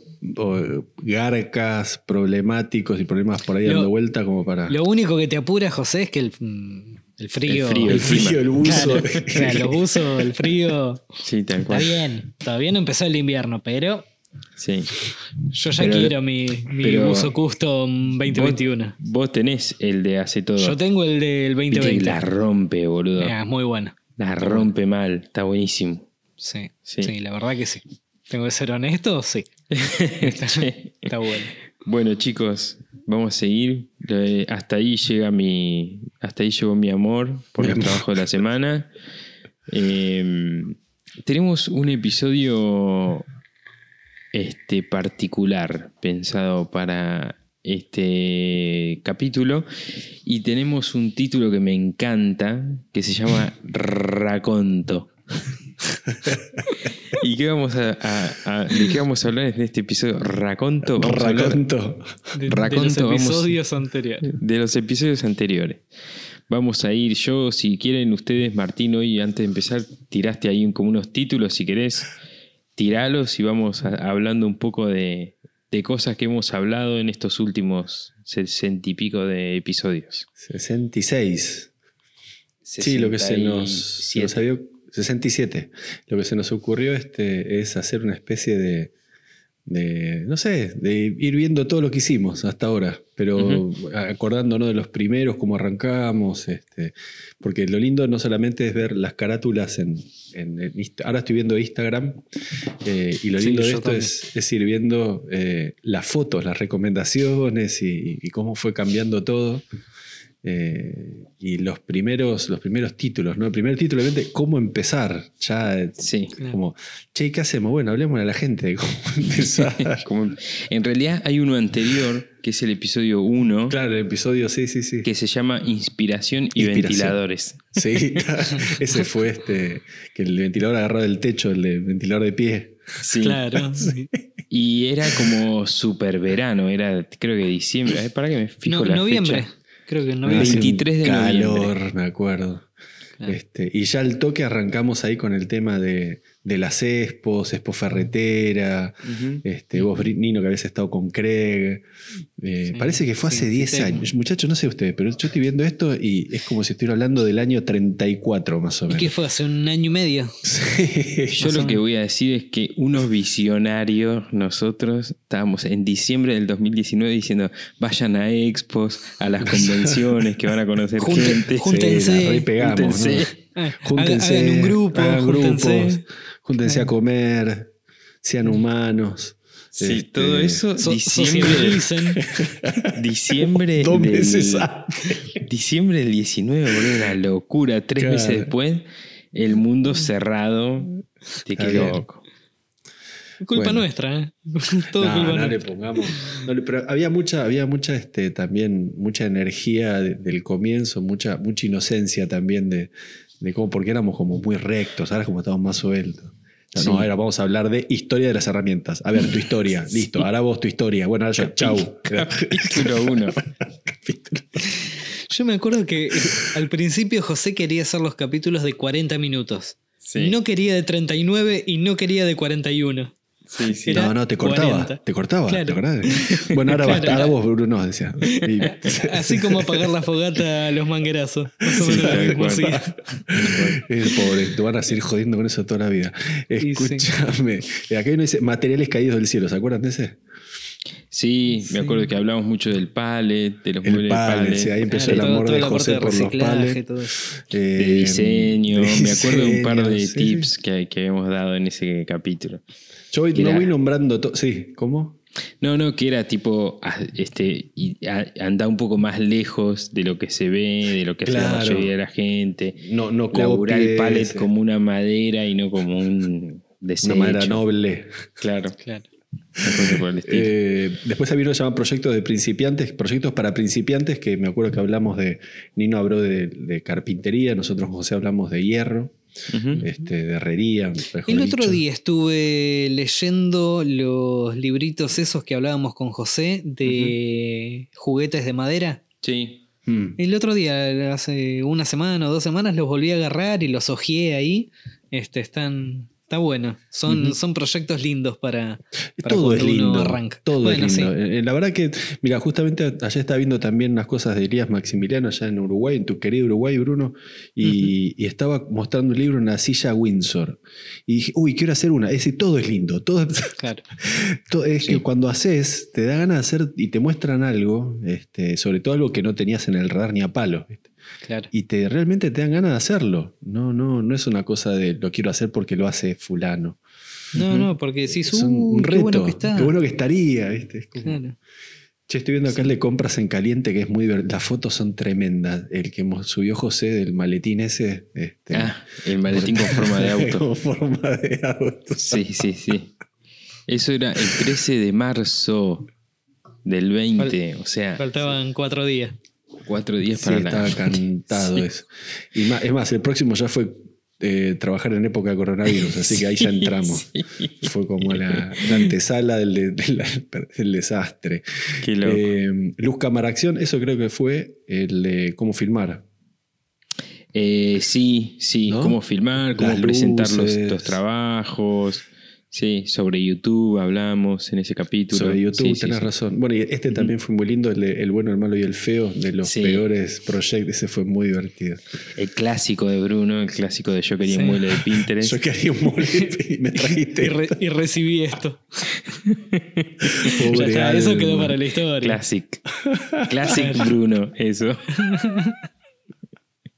garcas problemáticos y problemas por ahí Lo- dando vuelta como para... Lo único que te apura, José, es que el, mm, el frío. El frío, el frío, el buzo. Claro, o sea, los buzos, el frío. Sí, tal Está cual. bien. Todavía no empezó el invierno, pero Sí. yo ya Pero- quiero mi, mi pero- buzo custom 2021. Vos, vos tenés el de hace todo. Yo tengo el del Viste que 2020. La rompe, boludo. Ah, es muy bueno. La rompe mal. Está buenísimo. Sí, Sí. sí. la verdad que sí. Tengo que ser honesto, sí. Está, Sí. está bueno. Bueno, chicos, vamos a seguir. Eh, Hasta ahí llega mi. Hasta ahí llegó mi amor por Mi el amor. trabajo de la semana. Eh, tenemos un episodio este, particular pensado para este capítulo y tenemos un título que me encanta que se llama Raconto. ¿Y qué vamos a, a- a- de qué vamos a hablar en este episodio? Raconto. Vamos Raconto. De, los vamos- episodios anteriores. de los episodios anteriores. Vamos a ir yo, si quieren ustedes, Martín, hoy antes de empezar, tiraste ahí como unos títulos, si querés, tiralos y vamos a- hablando un poco de, de cosas que hemos hablado en estos últimos sesenta y pico de episodios. 66. Sí, lo que se nos, se nos 67. había- 67. Lo que se nos ocurrió este, es hacer una especie de, de, no sé, de ir viendo todo lo que hicimos hasta ahora, pero acordándonos de los primeros, cómo arrancamos, este, porque lo lindo no solamente es ver las carátulas en, en- ahora estoy viendo Instagram, eh, y lo Sí, lindo de esto es ir viendo eh, las fotos, las recomendaciones y, y cómo fue cambiando todo. Eh, y los primeros, los primeros títulos, ¿no? El primer título, obviamente, cómo empezar. Ya, Sí. como, che, ¿qué hacemos? Bueno, hablemos a la gente de cómo empezar. Como- en realidad hay uno anterior, que es el episodio 1, claro, el episodio, sí, sí, sí. que se llama Inspiración y Inspiración. ventiladores. Sí, ese fue este, que el ventilador agarrado del techo, el de ventilador de pie. Sí. Claro. Y era como super verano, era creo que diciembre. Para que me fijo No, la noviembre. fecha. Creo que un 23 de calor, noviembre. me acuerdo. Claro. Este, y ya al toque arrancamos ahí con el tema de, de las expos, expo ferretera, Ujú. este, vos, Nino, que habías estado con Craig. Eh, Sí, parece que fue sí, hace sí, 10 tengo. años. Muchachos, no sé ustedes, pero yo estoy viendo esto y es como si estuviera hablando del año 34 más o ¿Y menos. qué fue? ¿Hace un año y medio? Sí. Yo lo que voy a decir es que unos visionarios, nosotros estábamos en diciembre del 2019 diciendo vayan a expos, a las convenciones, que van a conocer gente. júntense, júntense. Ah, Júntense, hagan un grupo, hagan júntense. grupos, júntense a comer, sean humanos. Sí, Este, todo eso, So- diciembre, diciembre, Dos del, meses antes. diciembre del 19, boludo, una locura. Tres Claro. meses después, el mundo cerrado. Te quedó loco. Culpa Bueno. nuestra, ¿eh? Todo No, culpa no le nuestra. pongamos. no le- pero había mucha, había mucha este, también, mucha energía de- del comienzo, mucha, mucha inocencia también de, de cómo, porque éramos como muy rectos, ahora como estamos más sueltos. No, Sí. no, ahora vamos a hablar de historia de las herramientas. A ver, tu historia, listo. Ahora vos tu historia. Bueno, ahora yo, chau. Capítulo 1. Yo me acuerdo que eh, al principio José quería hacer los capítulos de 40 minutos. Sí. No quería de 39 y no quería de 41. Sí, No, no, te cortaba. 40. Te cortaba. Claro. ¿te acordás? Bueno, ahora, basta, Claro. ahora vos, Bruno, decía. Y- Así como apagar la fogata a los manguerazos. Más o menos. Es pobre, te van a seguir jodiendo con eso toda la vida. Y sí. Escúchame. Eh, Acá uno dice materiales caídos del cielo, ¿se acuerdan de ese? Sí, me acuerdo que hablamos mucho del palet, de los El muebles de pallet, pallet, sí, ahí empezó Claro, el amor de José de por los palets. Eh, de diseño. de Me acuerdo de un par de sí, tips. Que, que habíamos dado en ese capítulo. Yo voy, no voy nombrando todo. Sí, ¿cómo? No, no, que era tipo ah, este anda un poco más lejos de lo que se ve, de lo que hace la Claro. mayoría de la gente. No, no Laburar el copies, eh, como una madera y no como un desecho. una madera noble. Claro, Claro. Eh, después había uno que se llama proyectos de principiantes, proyectos para principiantes, que me acuerdo que hablamos de, Nino habló de, de carpintería, nosotros José hablamos de hierro, Este, de herrería. El otro dicho. día estuve leyendo los libritos esos que hablábamos con José de juguetes de madera. Sí. Mm. El otro día, hace una semana o dos semanas, los volví a agarrar y los hojeé ahí. Este, están, está bueno. Son, son proyectos lindos para, para Todo es lindo. arranca. Todo Bueno, es lindo. sí. Eh, La verdad que, mira, justamente allá estaba viendo también unas cosas de Elías Maximiliano allá en Uruguay, en tu querido Uruguay, Bruno, y, y estaba mostrando un libro en la silla Windsor. Y dije, uy, quiero hacer una. Ese todo es lindo. Todo, Claro. todo- es Sí. que cuando haces, te da ganas de hacer y te muestran algo, este, sobre todo algo que no tenías en el radar ni a palo. Y te realmente te dan ganas de hacerlo. No, no, no es una cosa de lo quiero hacer porque lo hace fulano. No, no, porque decís, es un, "Uy, un qué reto. bueno que está. Qué bueno que estaría, ¿viste? Es como- Claro. Che, estoy viendo acá el de compras en caliente que es muy Las fotos son tremendas. El que subió José del maletín ese. Este, Ah, el maletín con forma de auto. con forma de auto. Sí, sí, sí. Eso era el 13 de marzo del 20, o sea, Faltaban cuatro días. Cuatro días Sí, para estaba la... cantado Sí. eso. Y más, es más, el próximo ya fue eh, trabajar en época de coronavirus, así que ahí ya Sí, entramos. sí. Fue como la, la antesala del, de- de la- del desastre. Qué loco. Eh, Luz Cámara Acción, eso creo que fue el de cómo filmar. Eh, sí, sí, ¿No? cómo filmar, cómo Las presentar los trabajos. Sí, sobre YouTube hablamos en ese capítulo. Sobre YouTube, Sí, tenés sí. razón. Bueno, y este también fue muy lindo, el, de El bueno, el malo y el feo, de los Sí. peores proyectos. Ese fue muy divertido. El clásico de Bruno, el clásico de Yo quería Sí. un mueble de Pinterest. Yo quería un mole y me trajiste. Y, re- y recibí esto. Ya está, eso quedó para la historia. Classic. Classic Bruno, eso.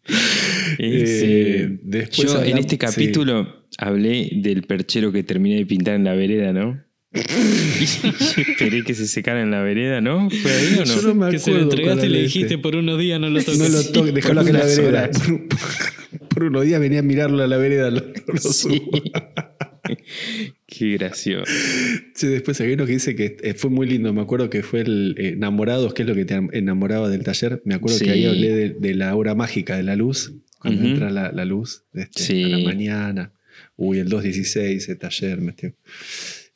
Eh, después Yo en este sí. capítulo hablé del perchero que terminé de pintar en la vereda, ¿no? y esperé que se secara en la vereda, ¿no? ¿Fue ahí o no? Yo no me que se lo acuerdo entregaste y le dijiste este. por unos días no lo toques. No lo toques, acá en la vereda. Por, por unos días venía a mirarlo a la vereda. Lo, lo Sí. Qué gracioso. Sí, después hay uno que dice que eh, fue muy lindo. Me acuerdo que fue el eh, Enamorados, que es lo que te enamoraba del taller. Me acuerdo Sí. que ahí hablé de, de la hora mágica de la luz, cuando entra la, la luz este, Sí. a la mañana. Uy, el 216, el taller. metió.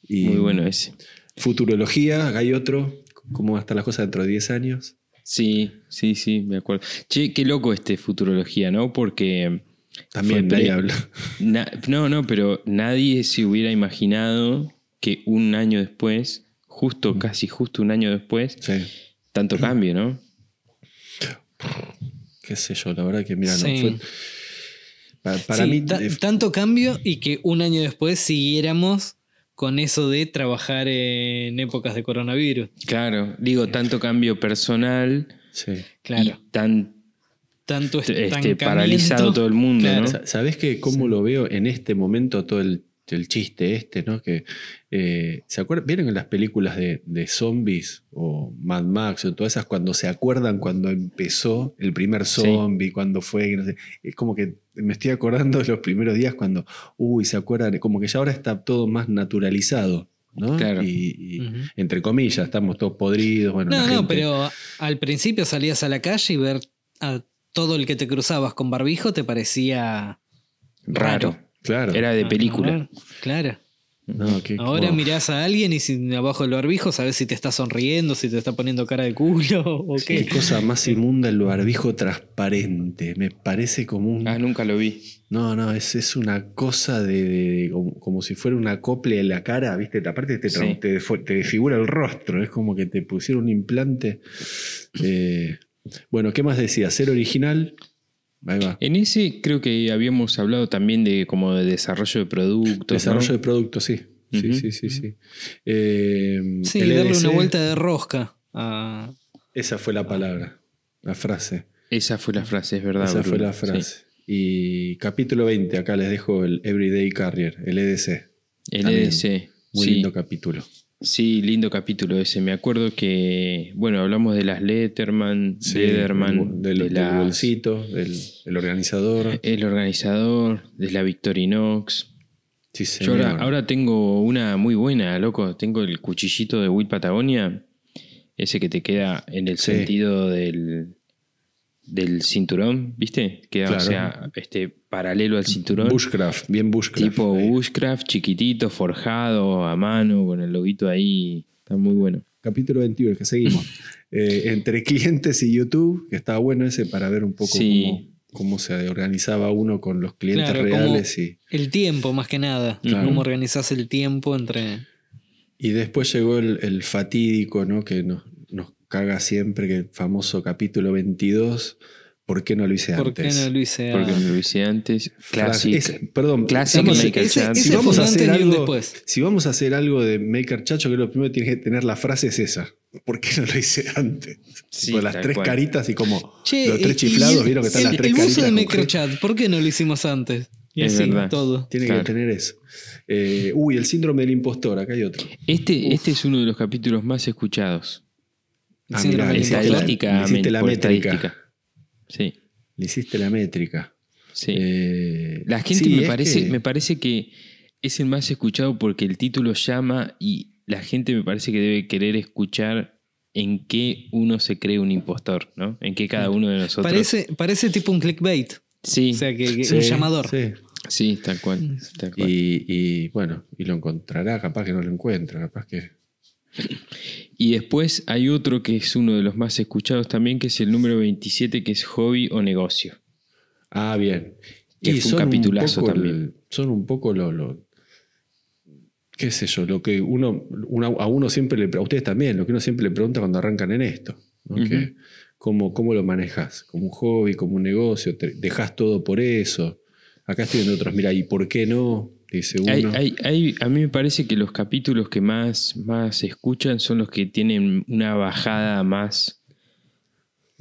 Y Muy bueno ese. Futurología, hay otro. ¿Cómo están las cosas dentro de 10 años? Sí, sí, sí, me acuerdo. Che, qué loco este Futurología, ¿no? Porque. También nadie pre- habla. na- no, no, pero nadie se hubiera imaginado que un año después, justo, casi justo un año después, Sí. tanto cambio, ¿no? Qué sé yo, la verdad que mira, no fue. Para, para Sí, mí. ta- tanto cambio y que un año después siguiéramos con eso de trabajar en épocas de coronavirus. Claro, digo, tanto cambio personal sí. Claro. y tan tanto este, estancamiento. paralizado todo el mundo, Claro. ¿no? Sa- ¿Sabés que cómo lo veo en este momento todo el, el chiste este, ¿no? Que eh, ¿se acuerdan? ¿Vieron en las películas de, de zombies o Mad Max o todas esas cuando se acuerdan cuando empezó el primer zombie, cuando fue, que no sé, es como que me estoy acordando de los primeros días cuando, uy, se acuerdan, como que ya ahora está todo más naturalizado, ¿no? Claro. Y, y, Ujú. entre comillas, estamos todos podridos, bueno, No, no, pero al principio salías a la calle y ver a todo el que te cruzabas con barbijo te parecía Raro. Claro. Era de película. Ah, Claro. No, que- Ahora como- mirás a alguien y si abajo del barbijo sabes si te está sonriendo, si te está poniendo cara de culo o Qué qué. cosa más inmunda el barbijo transparente. Me parece como un. Ah, nunca lo vi. No, no, es, es una cosa de, de- de- como, como si fuera un acople en la cara, ¿viste? Aparte te, Sí. te, te desfigura el rostro. Es como que te pusieron un implante. Eh, bueno, ¿qué más decía? Ser original. Ahí va. En ese creo que habíamos hablado también de como de desarrollo de productos. Desarrollo ¿no? de productos, sí. Sí, sí, sí, sí. Eh, Sí, darle una vuelta de rosca a, Esa fue la palabra, la frase. Esa fue la frase, es verdad. Esa fue la frase. Y capítulo 20, acá les dejo el Everyday Carrier, el EDC. El También. EDC. Muy sí. lindo capítulo. Sí, lindo capítulo ese. Me acuerdo que, bueno, hablamos de las Letterman, Lederman, del, de del bolsito, del, del organizador. el organizador, de la Victorinox. Sí, Yo señor. ahora, ahora tengo una muy buena, loco. Tengo el cuchillito de Will Patagonia. Ese que te queda en el Sí. sentido del, del cinturón, ¿viste? Queda, Claro. o sea, este, paralelo al cinturón. Bushcraft, bien Bushcraft. tipo ahí. Bushcraft, chiquitito, forjado, a mano, con el loguito ahí. Está muy bueno. Capítulo 21, que seguimos. Eh, entre clientes y YouTube, que estaba bueno ese para ver un poco Sí. cómo, cómo se organizaba uno con los clientes Claro, reales. Y, el tiempo más que nada. Claro. Cómo organizás el tiempo entre... y después llegó el, el fatídico, ¿no? Que nos caga siempre, que el famoso capítulo 22. ¿Por qué no lo hice ¿Por qué antes? no lo hice Porque antes? me lo hice antes. Frase- Classic. es- perdón, Classic vamos a- Maker ese- Chat. ese si vamos a hacer antes y un algo, después. si vamos a hacer algo de Maker Chacho, que lo primero que tiene que tener la frase es esa. ¿Por qué no lo hice antes? Sí, Tipo, las tres cual. caritas y como Che, los tres chiflados, el- vieron que están el, las tres el caritas. de con Microchat, ¿por qué no lo hicimos antes? Y Es así, verdad. todo. Tiene Claro. que tener eso. Eh, uy, el síndrome del impostor, acá hay otro. Este, este es uno de los capítulos más escuchados. Ah, síndrome mirá, le hiciste la- le hiciste la métrica. Sí, Le hiciste la métrica. sí. Eh, La gente sí, me, parece, que- me parece que es el más escuchado porque el título llama y la gente me parece que debe querer escuchar en qué uno se cree un impostor, ¿no? En qué cada uno de nosotros. Parece, parece tipo un clickbait. Sí, O sea, que, que Sí, un llamador. sí. sí, tal cual. tal cual. Y, y, bueno, y lo encontrará, capaz que no lo encuentra, capaz que. Y después hay otro que es uno de los más escuchados también, que es el número 27, que es hobby o negocio. Ah, bien. Que fue un capitulazo también. el- son un poco lo, lo- qué sé yo, lo que uno, a uno siempre le, a ustedes también, lo que uno siempre le pregunta cuando arrancan en esto. ¿no? Ujú. Que, ¿cómo, ¿Cómo lo manejas? ¿Como un hobby, como un negocio? ¿Te dejas todo por eso? Acá estoy viendo otros, mira, ¿y por qué no? Dice uno. Hay- hay- hay- a mí me parece que los capítulos que más, más se escuchan son los que tienen una bajada más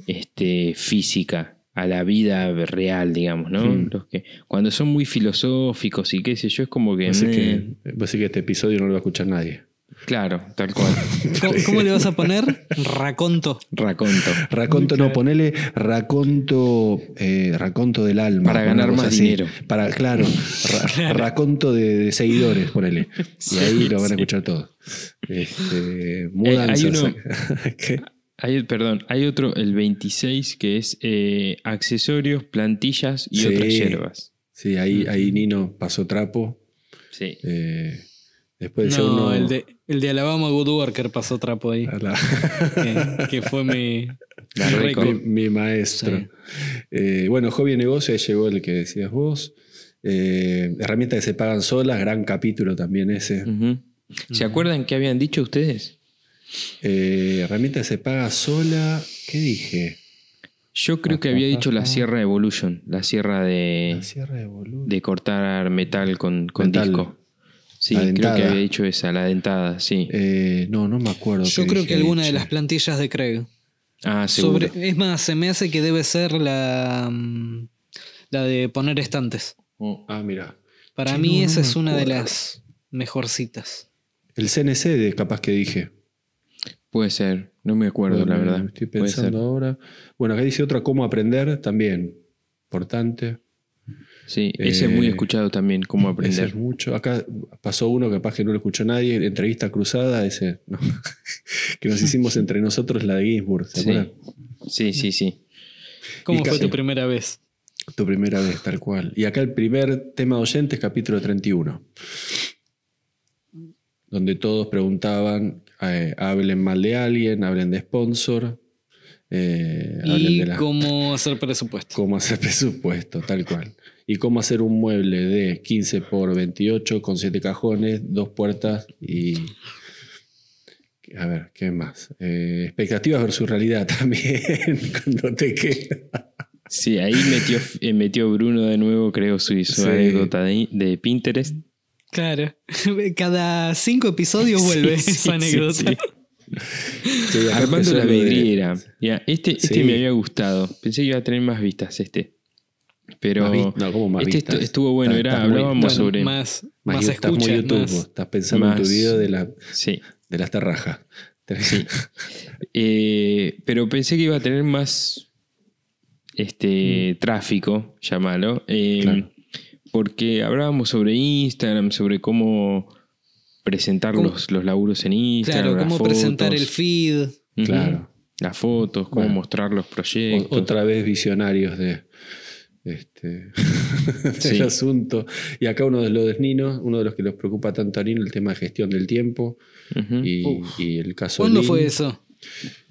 este, física a la vida real, digamos, ¿no? Mm. Los que, cuando son muy filosóficos y qué sé yo, es como que... Así meh, que, que este episodio no lo va a escuchar nadie. Claro, tal cual. ¿Cómo, cómo le vas a poner? Raconto. Raconto. Raconto, no, ponele raconto, eh, raconto del alma. Para ganar más así. dinero. Para, claro, ra- raconto de, de seguidores, ponele. Y Sí, ahí lo van sí. a escuchar todos. Este, mudanzas. hay uno- ¿Qué? Hay, perdón, hay otro, el 26, que es eh, accesorios, plantillas y Sí. otras hierbas. Sí, ahí, ahí Nino pasó trapo. Sí. Eh, después No, uno. el de, el de Alabama Good Worker pasó trapo ahí. la- que, que fue mi. Mi maestro. Sí. Eh, bueno, hobby y negocio, ahí llegó el que decías vos. Eh, herramientas que se pagan solas, gran capítulo también ese. ¿Se acuerdan qué habían dicho ustedes? Eh, herramienta que se paga sola, ¿qué dije? Yo creo que había dicho la sierra Evolution, la sierra de, La sierra de cortar metal con, con Metal. disco. Sí, La creo que había dicho esa, la dentada, sí. Eh, no, no me acuerdo. Yo creo que alguna de las plantillas de Craig. ah, seguro. Sobre, es más, se me hace que debe ser la, mm, la de poner estantes. Oh. Ah, mira. Para Che, mí no, esa es una de las mejorcitas. El CNC de capaz que dije. Puede ser, no me acuerdo, la verdad. Estoy pensando ahora. Bueno, acá dice otra, cómo aprender también. Importante. Sí, ese es muy Eh, escuchado también, cómo Ese aprender. es mucho. Acá pasó uno que capaz que no lo escuchó nadie. Entrevista cruzada, ese. no. que nos hicimos entre nosotros la de Ginsburg. ¿Se Sí. acuerdan? Sí, sí, sí. ¿Cómo Y fue casi- tu primera vez? Tu primera vez, tal cual. Y acá el primer tema de oyentes, capítulo 31. Donde todos preguntaban, eh, hablen mal de alguien, hablen de sponsor, eh, hablen Y de la- cómo hacer presupuesto. cómo hacer presupuesto, tal cual. Y cómo hacer un mueble de 15 por 28 con 7 cajones, dos puertas y... A ver, ¿qué más? Eh, expectativas versus realidad también, cuando te queda. Sí, ahí metió, eh, metió Bruno de nuevo, creo, su, su Sí. anécdota de, de Pinterest. Claro. Cada cinco episodios vuelve Sí, esa sí, anécdota. sí. Sí, acá Armando la de- vidriera. Ya, este, este me había gustado. Pensé que iba a tener más vistas este. Pero Más vi- no, ¿cómo más este vistas? estuvo bueno. Era, muy- hablábamos sobre. más, Más, más estás muy escuchas, YouTube, más- estás pensando en tu video de, la, Sí. de las terrajas. Eh, pero pensé que iba a tener más este tráfico, llámalo. eh, Claro. Porque hablábamos sobre Instagram, sobre cómo presentar ¿Cómo? los, los laburos en Instagram. Claro, cómo presentar el feed. Claro. Las fotos, cómo Bueno. mostrar los O- proyectos. otra vez visionarios de este Sí. del asunto. Y acá uno de los de Nino, uno de los que los preocupa tanto a Nino, el tema de gestión del tiempo Ujú. y, Uf. y el caso ¿Cuándo Lin. fue eso?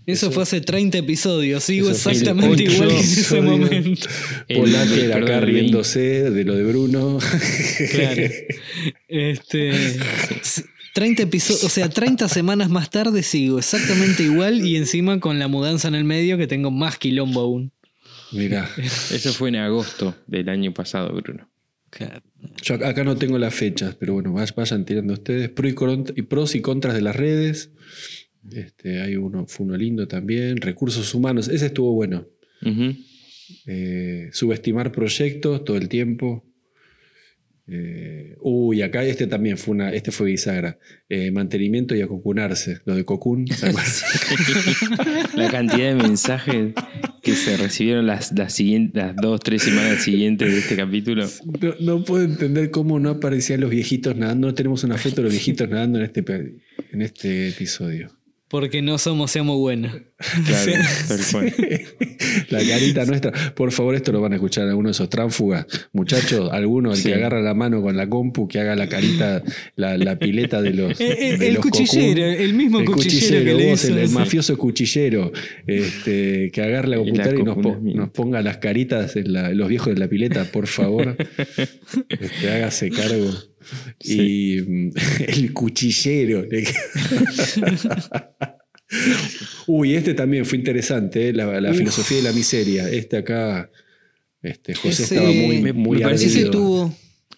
Eso, Eso- fue hace 30 episodios. Sigo exactamente el igual que en ese momento. El- perdón, acá el riéndose de lo de Bruno. Claro. Este. 30 episodios, o sea, 30 semanas más tarde sigo exactamente igual y encima con la mudanza en el medio que tengo más quilombo aún. Mirá, Eso fue en agosto del año pasado, Bruno. yo acá- no tengo las fechas, pero bueno, vay- vayan tirando ustedes. Pro y, cont- y pros y contras de las redes. Este, hay uno, fue uno lindo también. Recursos humanos, ese estuvo bueno. Eh, subestimar proyectos todo el tiempo. Eh, uy, acá este también fue una, este fue bisagra. Eh, mantenimiento y acocunarse, lo de cocún. La cantidad de mensajes que se recibieron las, las, siguientes, las dos, tres semanas siguientes de este capítulo. no, no puedo entender cómo no aparecían los viejitos nadando. No tenemos una foto de los viejitos nadando en este, en este episodio. Porque no somos seamos buenos. Claro, tal cual. La carita nuestra. Por favor, esto lo van a escuchar alguno de esos tránfugas. Muchachos, alguno, el Sí. que agarra la mano con la compu, que haga la carita, la, la pileta de los. El, el- de el los cuchillero, cocún. el mismo El cuchillero, que le vos, hizo el, mafioso cuchillero, este, que agarre la Y la computadora y, nos, po- nos ponga las caritas en la- los viejos de la pileta, por favor. Este, hágase cargo. Y mm, el cuchillero. Uy, este también fue interesante, ¿eh? la, filosofía de la miseria. Este acá, este, José Ese- estaba muy, muy me parece Ese tuvo,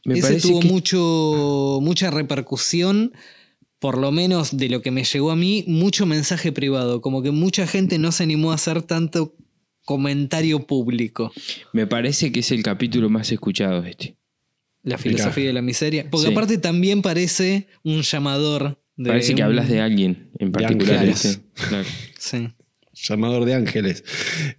Me ese parece tuvo que mucho, mucha repercusión, por lo menos de lo que me llegó a mí, mucho mensaje privado. Como que mucha gente no se animó a hacer tanto comentario público. me parece que es el capítulo más escuchado este. La filosofía de la miseria. Porque Sí. aparte también parece un llamador de Parece que un- hablas de alguien en particular. ¿viste? Claro. Sí. Llamador de ángeles.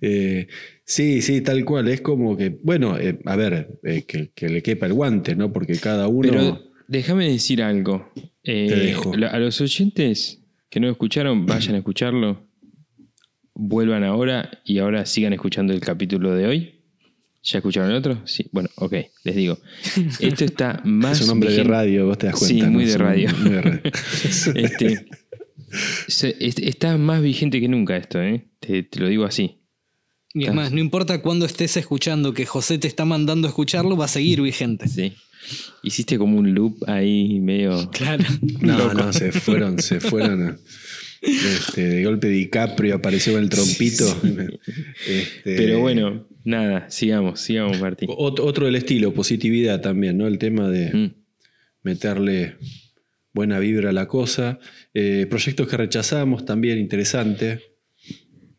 Eh, sí, sí, tal cual. Es como que, bueno, eh, a ver, eh, que, que le quepa el guante, ¿no? Porque cada uno. Pero déjame decir algo. Eh, Te dejo. A los oyentes que no escucharon, vayan a escucharlo. Vuelvan ahora y ahora sigan escuchando el capítulo de hoy. ¿Ya escucharon el otro? Sí. Bueno, ok, les digo. Esto está más. es un hombre de radio, vos te das Sí, cuenta. ¿no? muy de radio. muy de radio. Este, se- está más vigente que nunca esto, ¿eh? Te, te lo digo así. Y es más, no importa cuándo estés escuchando que José te está mandando a escucharlo, va a seguir vigente. Sí. Hiciste como un loop ahí medio. Claro. No, no, se fueron, se fueron. a- este, de golpe DiCaprio apareció con el trompito. Este, Pero bueno, nada, sigamos, sigamos, Martín. ot- Otro del estilo, positividad también, ¿no? El tema de Mm. meterle buena vibra a la cosa. Eh, proyectos que rechazamos también, interesante.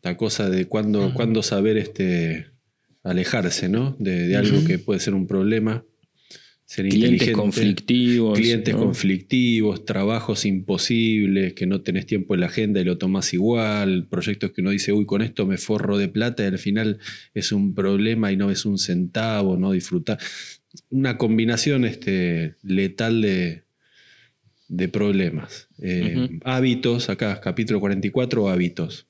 La cosa de cuándo, cuándo saber este, alejarse, ¿no? De, de algo que puede ser un problema. Ser Clientes conflictivos. Clientes ¿no? conflictivos, trabajos imposibles, que no tenés tiempo en la agenda y lo tomás igual, proyectos que uno dice, uy, con esto me forro de plata y al final es un problema y no ves un centavo, no disfrutar. Una combinación este, letal de, de problemas. Eh. Hábitos, acá, capítulo 44, hábitos.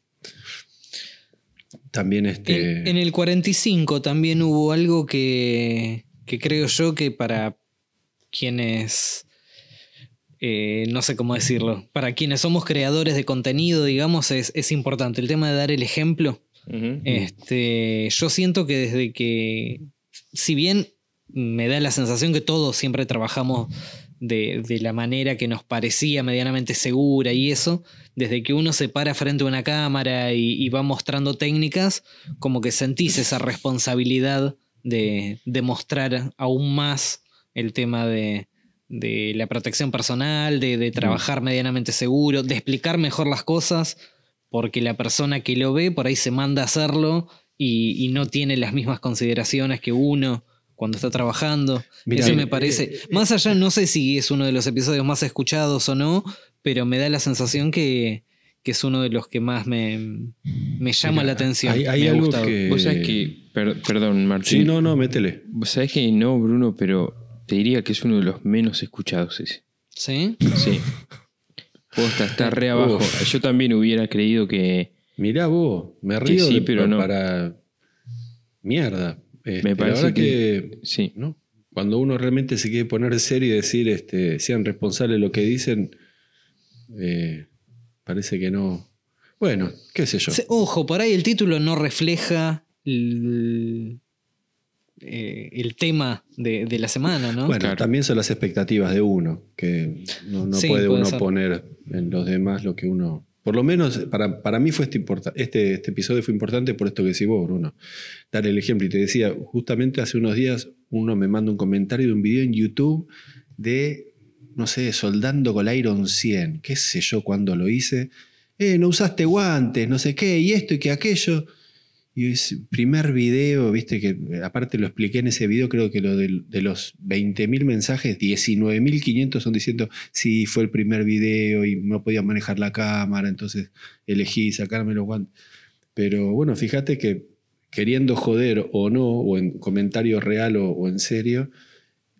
También este... En, en el 45 también hubo algo que, que creo yo que para quienes, eh, no sé cómo decirlo, para quienes somos creadores de contenido, digamos, es, es importante. El tema de dar el ejemplo. Este, yo siento que desde que, si bien me da la sensación que todos siempre trabajamos de, de la manera que nos parecía medianamente segura y eso, desde que uno se para frente a una cámara y, y va mostrando técnicas, como que sentís esa responsabilidad de, de mostrar aún más el tema de, de la protección personal, de, de trabajar medianamente seguro, de explicar mejor las cosas, porque la persona que lo ve por ahí se manda a hacerlo y, y no tiene las mismas consideraciones que uno cuando está trabajando. Mirá, Eso me eh, parece. Más allá, no sé si es uno de los episodios más escuchados o no, pero me da la sensación que, que es uno de los que más me, me llama Mira, la atención. hay- hay me ha algo gustado. que- Vos sabés que. per- perdón, Martín. Sí, no, no, métele. Vos sabés que no, Bruno, pero te diría que es uno de los menos escuchados ese. ¿Sí? Sí. Posta, está re abajo. Uf. Yo también hubiera creído que. Mirá vos, me río sí, de- pero no. para mierda. Este, Me la parece verdad que- Sí. ¿no? cuando uno realmente se quiere poner serio y decir este, sean responsables de lo que dicen, eh, parece que no. Bueno, qué sé yo. Ojo, por ahí el título no refleja el, eh, el tema de, de la semana, ¿no? Bueno, Claro. también son las expectativas de uno, que no, no Sí, puede puede uno ser. poner en los demás lo que uno... Por lo menos para, para mí fue este, este, este episodio fue importante por esto que decís vos, Bruno. Dar el ejemplo. Y te decía, justamente hace unos días uno me manda un comentario de un video en YouTube de, no sé, soldando con Iron 100. Qué sé yo cuando lo hice. Eh, no usaste guantes, no sé qué, y esto y que aquello. Y es primer video, viste que aparte lo expliqué en ese video, creo que lo del- de, los 20.000 mensajes, 19.500 son diciendo, sí, fue el primer video y no podía manejar la cámara, entonces elegí sacarme los guantes. Pero bueno, fíjate que queriendo joder o no, o en comentario real o, o en serio,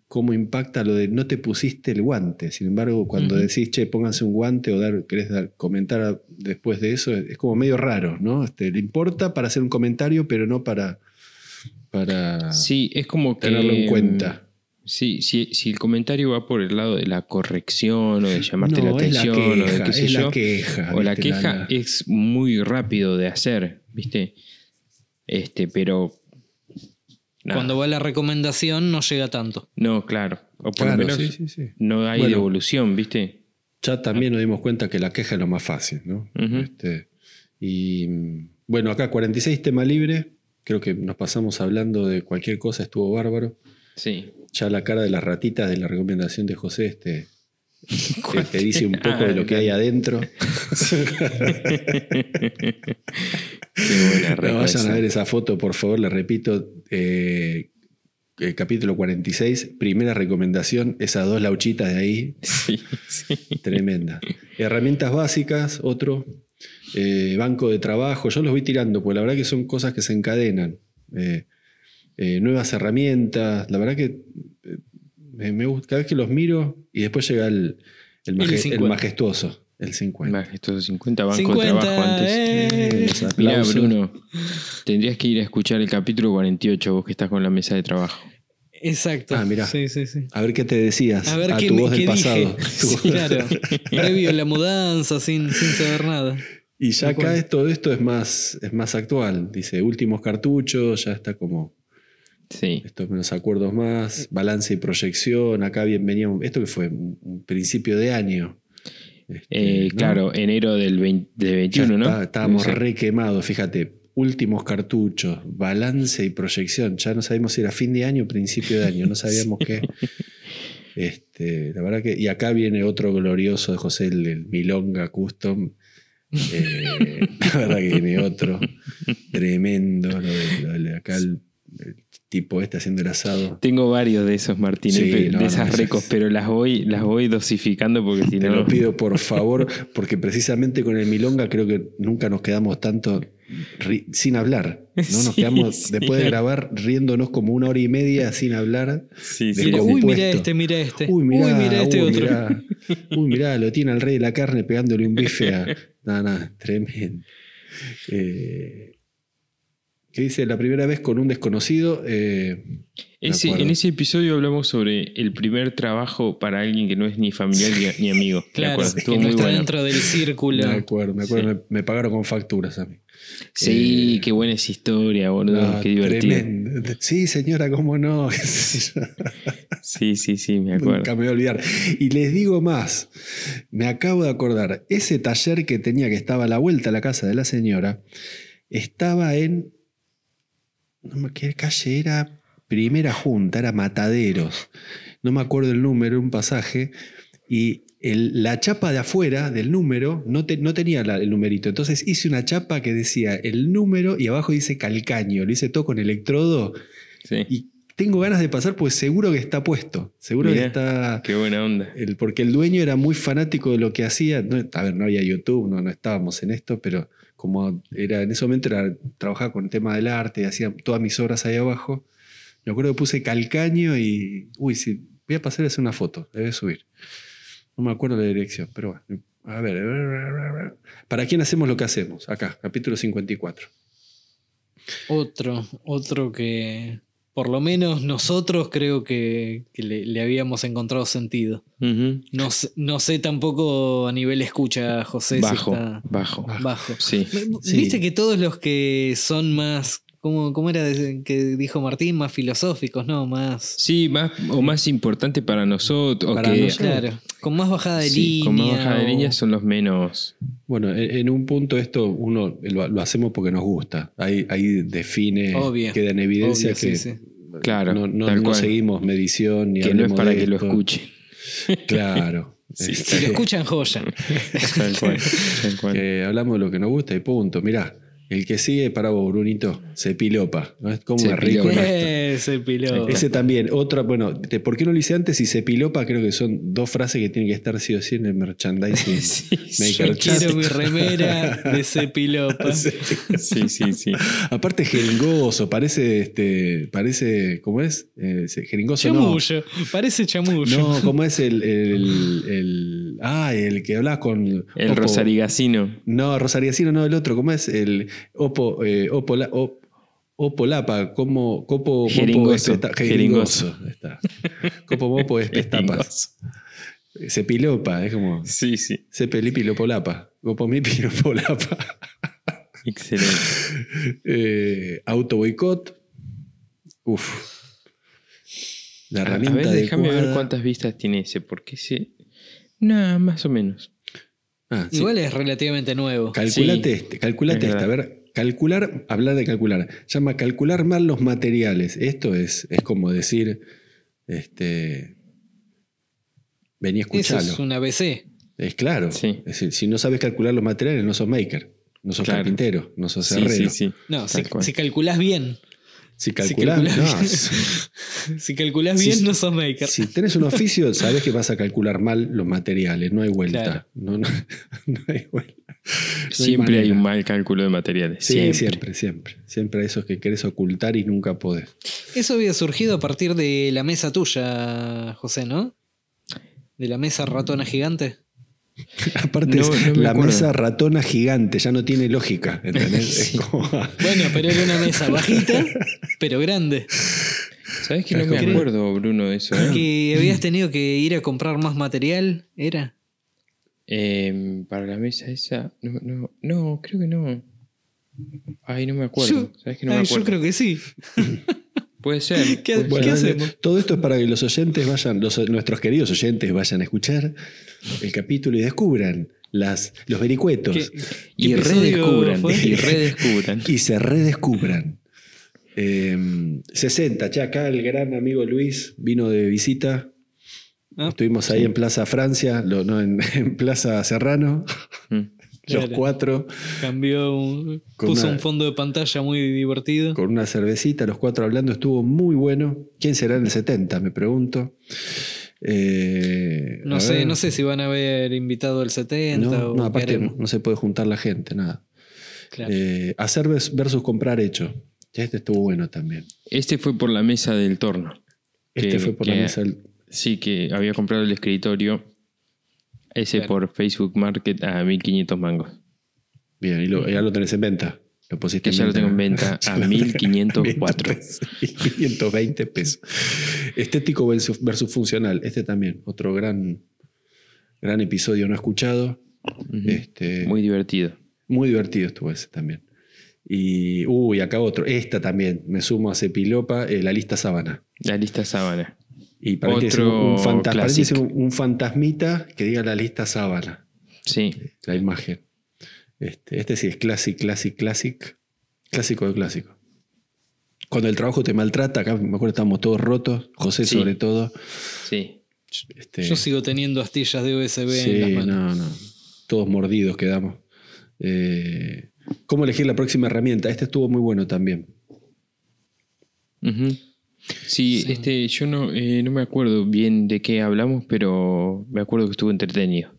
cómo impacta lo de no te pusiste el guante. Sin embargo, cuando decís, che, pónganse un guante o dar, querés dar, comentar después de eso, es como medio raro, ¿no? Este, le importa para hacer un comentario, pero no para, para Sí, es como que. tenerlo en cuenta. Sí, si, si el comentario va por el lado de la corrección o de llamarte no, la atención o de qué sé es yo. la queja. o la queja la- es muy rápido de hacer, ¿viste? Este, pero. Nada. Cuando va la recomendación no llega tanto. No, claro. O por Claro, lo menos sí, sí, sí. no hay Bueno. devolución, ¿viste? Ya también nos dimos cuenta que la queja es lo más fácil, ¿no? Este, y bueno, acá 46 tema libre. Creo que nos pasamos hablando de cualquier cosa, estuvo bárbaro. Sí. Ya la cara de las ratitas de la recomendación de José este, te, te dice un poco Ah, de lo que hay adentro. Qué buena vayan a ver esa foto, por favor, les repito. eh, eh, capítulo 46, primera recomendación, esas dos lauchitas de ahí, Sí, sí. tremenda. Herramientas básicas, otro. Eh, banco de trabajo, yo los voy tirando, porque la verdad que son cosas que se encadenan. Eh, eh, nuevas herramientas, la verdad que me, me gusta, cada vez que los miro y después llega el, el, maje- el 50. majestuoso, el 50. Majestuoso 50 bancos de 50, trabajo antes. eh. Aplausos. Bruno, tendrías que ir a escuchar el capítulo 48, vos que estás con la mesa de trabajo. Exacto. Ah, mirá. Sí, sí, sí. A ver qué te decías. A ver qué, tu me- voz del qué pasado. dije. Sí, claro. Previo a la mudanza, sin, sin saber nada. Y ya acá cual. esto, esto es más, es más actual. Dice últimos cartuchos, ya está como Sí. estos menos acuerdos más, balance y proyección. Acá bien veníamos. Esto que fue un, un principio de año. Este, Eh, ¿no? Claro, enero del, 20 de Ya 21, ¿no? está- estábamos re quemados, fíjate. Últimos cartuchos, balance y proyección. Ya no sabíamos si era fin de año o principio de año. No sabíamos qué. Este, la verdad que. Y acá viene otro glorioso de José, el, el Milonga Custom. Eh, la verdad que viene otro. Tremendo. Lo de, lo de acá el, el tipo este haciendo el asado. Tengo varios de esos, Martín, Sí, de no, esas recos, pero las voy, las voy dosificando porque si Te no. lo pido por favor, porque precisamente con el Milonga creo que nunca nos quedamos tanto ri- sin hablar. ¿no? Nos Sí, quedamos sí. después de grabar riéndonos como una hora y media sin hablar. Sí, sí. Uy, mira este, mira este. Uy, mira este uy, otro. mirá. Uy, mirá, lo tiene al rey de la carne pegándole un bife a. Nada, nada, tremendo. Eh, ¿Qué dice? La primera vez con un desconocido. eh, Ese- en ese episodio hablamos sobre el primer trabajo para alguien que no es ni familiar ni, ni amigo. que no está bueno. dentro del círculo. me acuerdo, me acuerdo, me, me pagaron con facturas a mí. Sí, Eh, qué buena esa historia, boludo. No, qué divertido. tremendo. Sí, señora, cómo no. Sí, sí, sí, me acuerdo. Nunca me voy a olvidar. Y les digo más, me acabo de acordar, ese taller que tenía que estaba a la vuelta a la casa de la señora, estaba en, no me qué calle era, primera junta, era Mataderos, no me acuerdo el número, un pasaje, y el- la chapa de afuera del número no, te- no tenía la- el numerito, entonces hice una chapa que decía el número y abajo dice calcaño, lo hice todo con electrodo. Sí, y tengo ganas de pasar pues seguro que está puesto, seguro que está... qué buena onda. El, porque el dueño era muy fanático de lo que hacía. No, a ver, no había YouTube, no, no estábamos en esto, pero como era en ese momento era, trabajaba con el tema del arte, hacía todas mis obras ahí abajo. Me acuerdo que puse calcaño y. Uy, sí, voy a pasar a hacer una foto, a subir. No me acuerdo la dirección, pero bueno. A ver. ¿Para quién hacemos lo que hacemos? Acá, capítulo 54. Otro, otro que por lo menos nosotros creo que, que le, le habíamos encontrado sentido. No, sé- no sé tampoco a nivel escucha, José, Bajo, si está bajo. bajo. Sí. Sí. Viste que todos los que son más, ¿cómo, cómo era que dijo Martín? Más filosóficos, ¿no? Más... Sí, más o más importante para nosotros. Para que, nosotros. Claro, con más bajada de sí, línea. con más bajada de línea son los menos. Bueno, en, en un punto esto uno lo, lo hacemos porque nos gusta. Ahí, ahí define, Obvio, queda en evidencia Obvio, que sí, sí. Claro, no, no- tal no cual. seguimos medición ni Que no es para que lo escuchen. Claro. Sí, Si lo escuchan, joya. Tal cual, tal cual. que hablamos de lo que nos gusta y punto. Mirá, el que sigue para vos, Brunito, se pilopa. ¿no? Es como rico. Ese también, otra, bueno, de- ¿por qué no lo hice antes? Y se pilopa, creo que son dos frases que tienen que estar sí o sí en el merchandising. Sí, sí, Maker Yo Chat. quiero mi remera de ese pilopa. Sí. sí, sí, sí. Aparte jeringoso, parece, este, parece, ¿cómo es? Eh, jeringoso no. Chamullo, parece chamullo. No, ¿cómo es el, el, el- ah, el que hablaba con El? Rosarigacino. No, Rosarigacino, no, el otro, ¿cómo es? El Opo, eh, Opo, La- Op- Opolapa, como Copo Mopo Jeringoso, está. Copo Mopo es pestapas. Se pilopa, es como Sí, sí. se pelipilopolapa. Copo mi pilopolapa. Excelente. Eh, auto boicot. Uf. La A, a herramienta ver, déjame ver cuántas vistas tiene ese, porque sí. Nada, más o menos. Ah, sí. Igual es relativamente nuevo. Calculate Sí, este, calculate es esta. A ver, calcular, hablar de calcular. Llama calcular mal los materiales. Esto es, es como decir, este, vení a Eso escucharlo. es un ABC. Es claro. Sí. Es decir, si no sabes calcular los materiales, no sos maker, no sos Claro. carpintero, no sos herrero. sí, sí. No, si, si calculás bien. Si calculás, calculás no, bien. si- calculás bien, no sos maker. si tenés un oficio, sabés que vas a calcular mal los materiales, no hay vuelta. Claro. No, no, no hay vuelta. No Siempre hay un mal cálculo de materiales. Sí, siempre. siempre, siempre. Siempre hay esos que querés ocultar y nunca podés. Eso había surgido a partir de la mesa tuya, José, ¿no? De la mesa ratona gigante. Aparte, No, es no me la acuerdo. mesa ratona gigante, ya no tiene lógica. como- Bueno, pero era una mesa bajita, pero grande. ¿Sabes que no me acuerdo, Bruno, de eso? eh? Que habías tenido que ir a comprar más material, ¿era? Em, para la mesa esa. No, no, no, creo que no. Ay, no me acuerdo. Yo- ¿Sabes que no Ay, me yo creo que sí. Puede ser. ¿Qué- puede Bueno, ¿Qué ser. hacemos? todo esto es para que los oyentes vayan, los- nuestros queridos oyentes vayan a escuchar el capítulo y descubran las, los vericuetos ¿Qué- Y redescubran. Y redescubran. y se redescubran. Eh, 60, ya acá el gran amigo Luis vino de visita. Ah, Estuvimos ahí sí. en Plaza Francia, lo- no, en, en Plaza Serrano, Mm. Los cuatro, Cambió, un- puso una- un fondo de pantalla muy divertido. con una cervecita, los cuatro hablando, estuvo muy bueno. ¿Quién será en el 70? Me pregunto. Eh, No sé, ver. no sé si van a haber invitado el 70 No, o no, aparte no, se puede juntar la gente, nada. Claro. Eh, hacer vers- versus comprar hecho. Este estuvo bueno también. Este fue por la mesa del torno. Este Que- fue por que- la mesa del- Sí, que había comprado el escritorio. Ese Claro. por Facebook Market a 1500 mangos. Bien, y lo- ya lo tenés en venta. Lo pusiste Que ya lo tengo en venta a lo tengo en 1504. 520 pesos. Estético versus, funcional. Este también, otro gran, gran episodio no escuchado. Este, Muy divertido. muy divertido estuvo ese también. Y, uy, acá otro. Esta también, me sumo a Cepilopa, eh, la lista sábana. La lista sábana. Y para que Otro un, fanta- parece clásico. un, un fantasmita que diga la lista sábana, Sí. la imagen. Este, este sí es classic, classic, classic. Clásico de clásico. Cuando el trabajo te maltrata, acá me acuerdo estábamos todos rotos, José Sí. sobre todo. Sí. Este, Yo sigo teniendo astillas de USB sí, en las manos. no, no. Todos mordidos quedamos. Eh, ¿Cómo elegir la próxima herramienta? Este estuvo muy bueno también. Sí, Sí. este, yo no, eh, no me acuerdo bien de qué hablamos, pero me acuerdo que estuvo entretenido.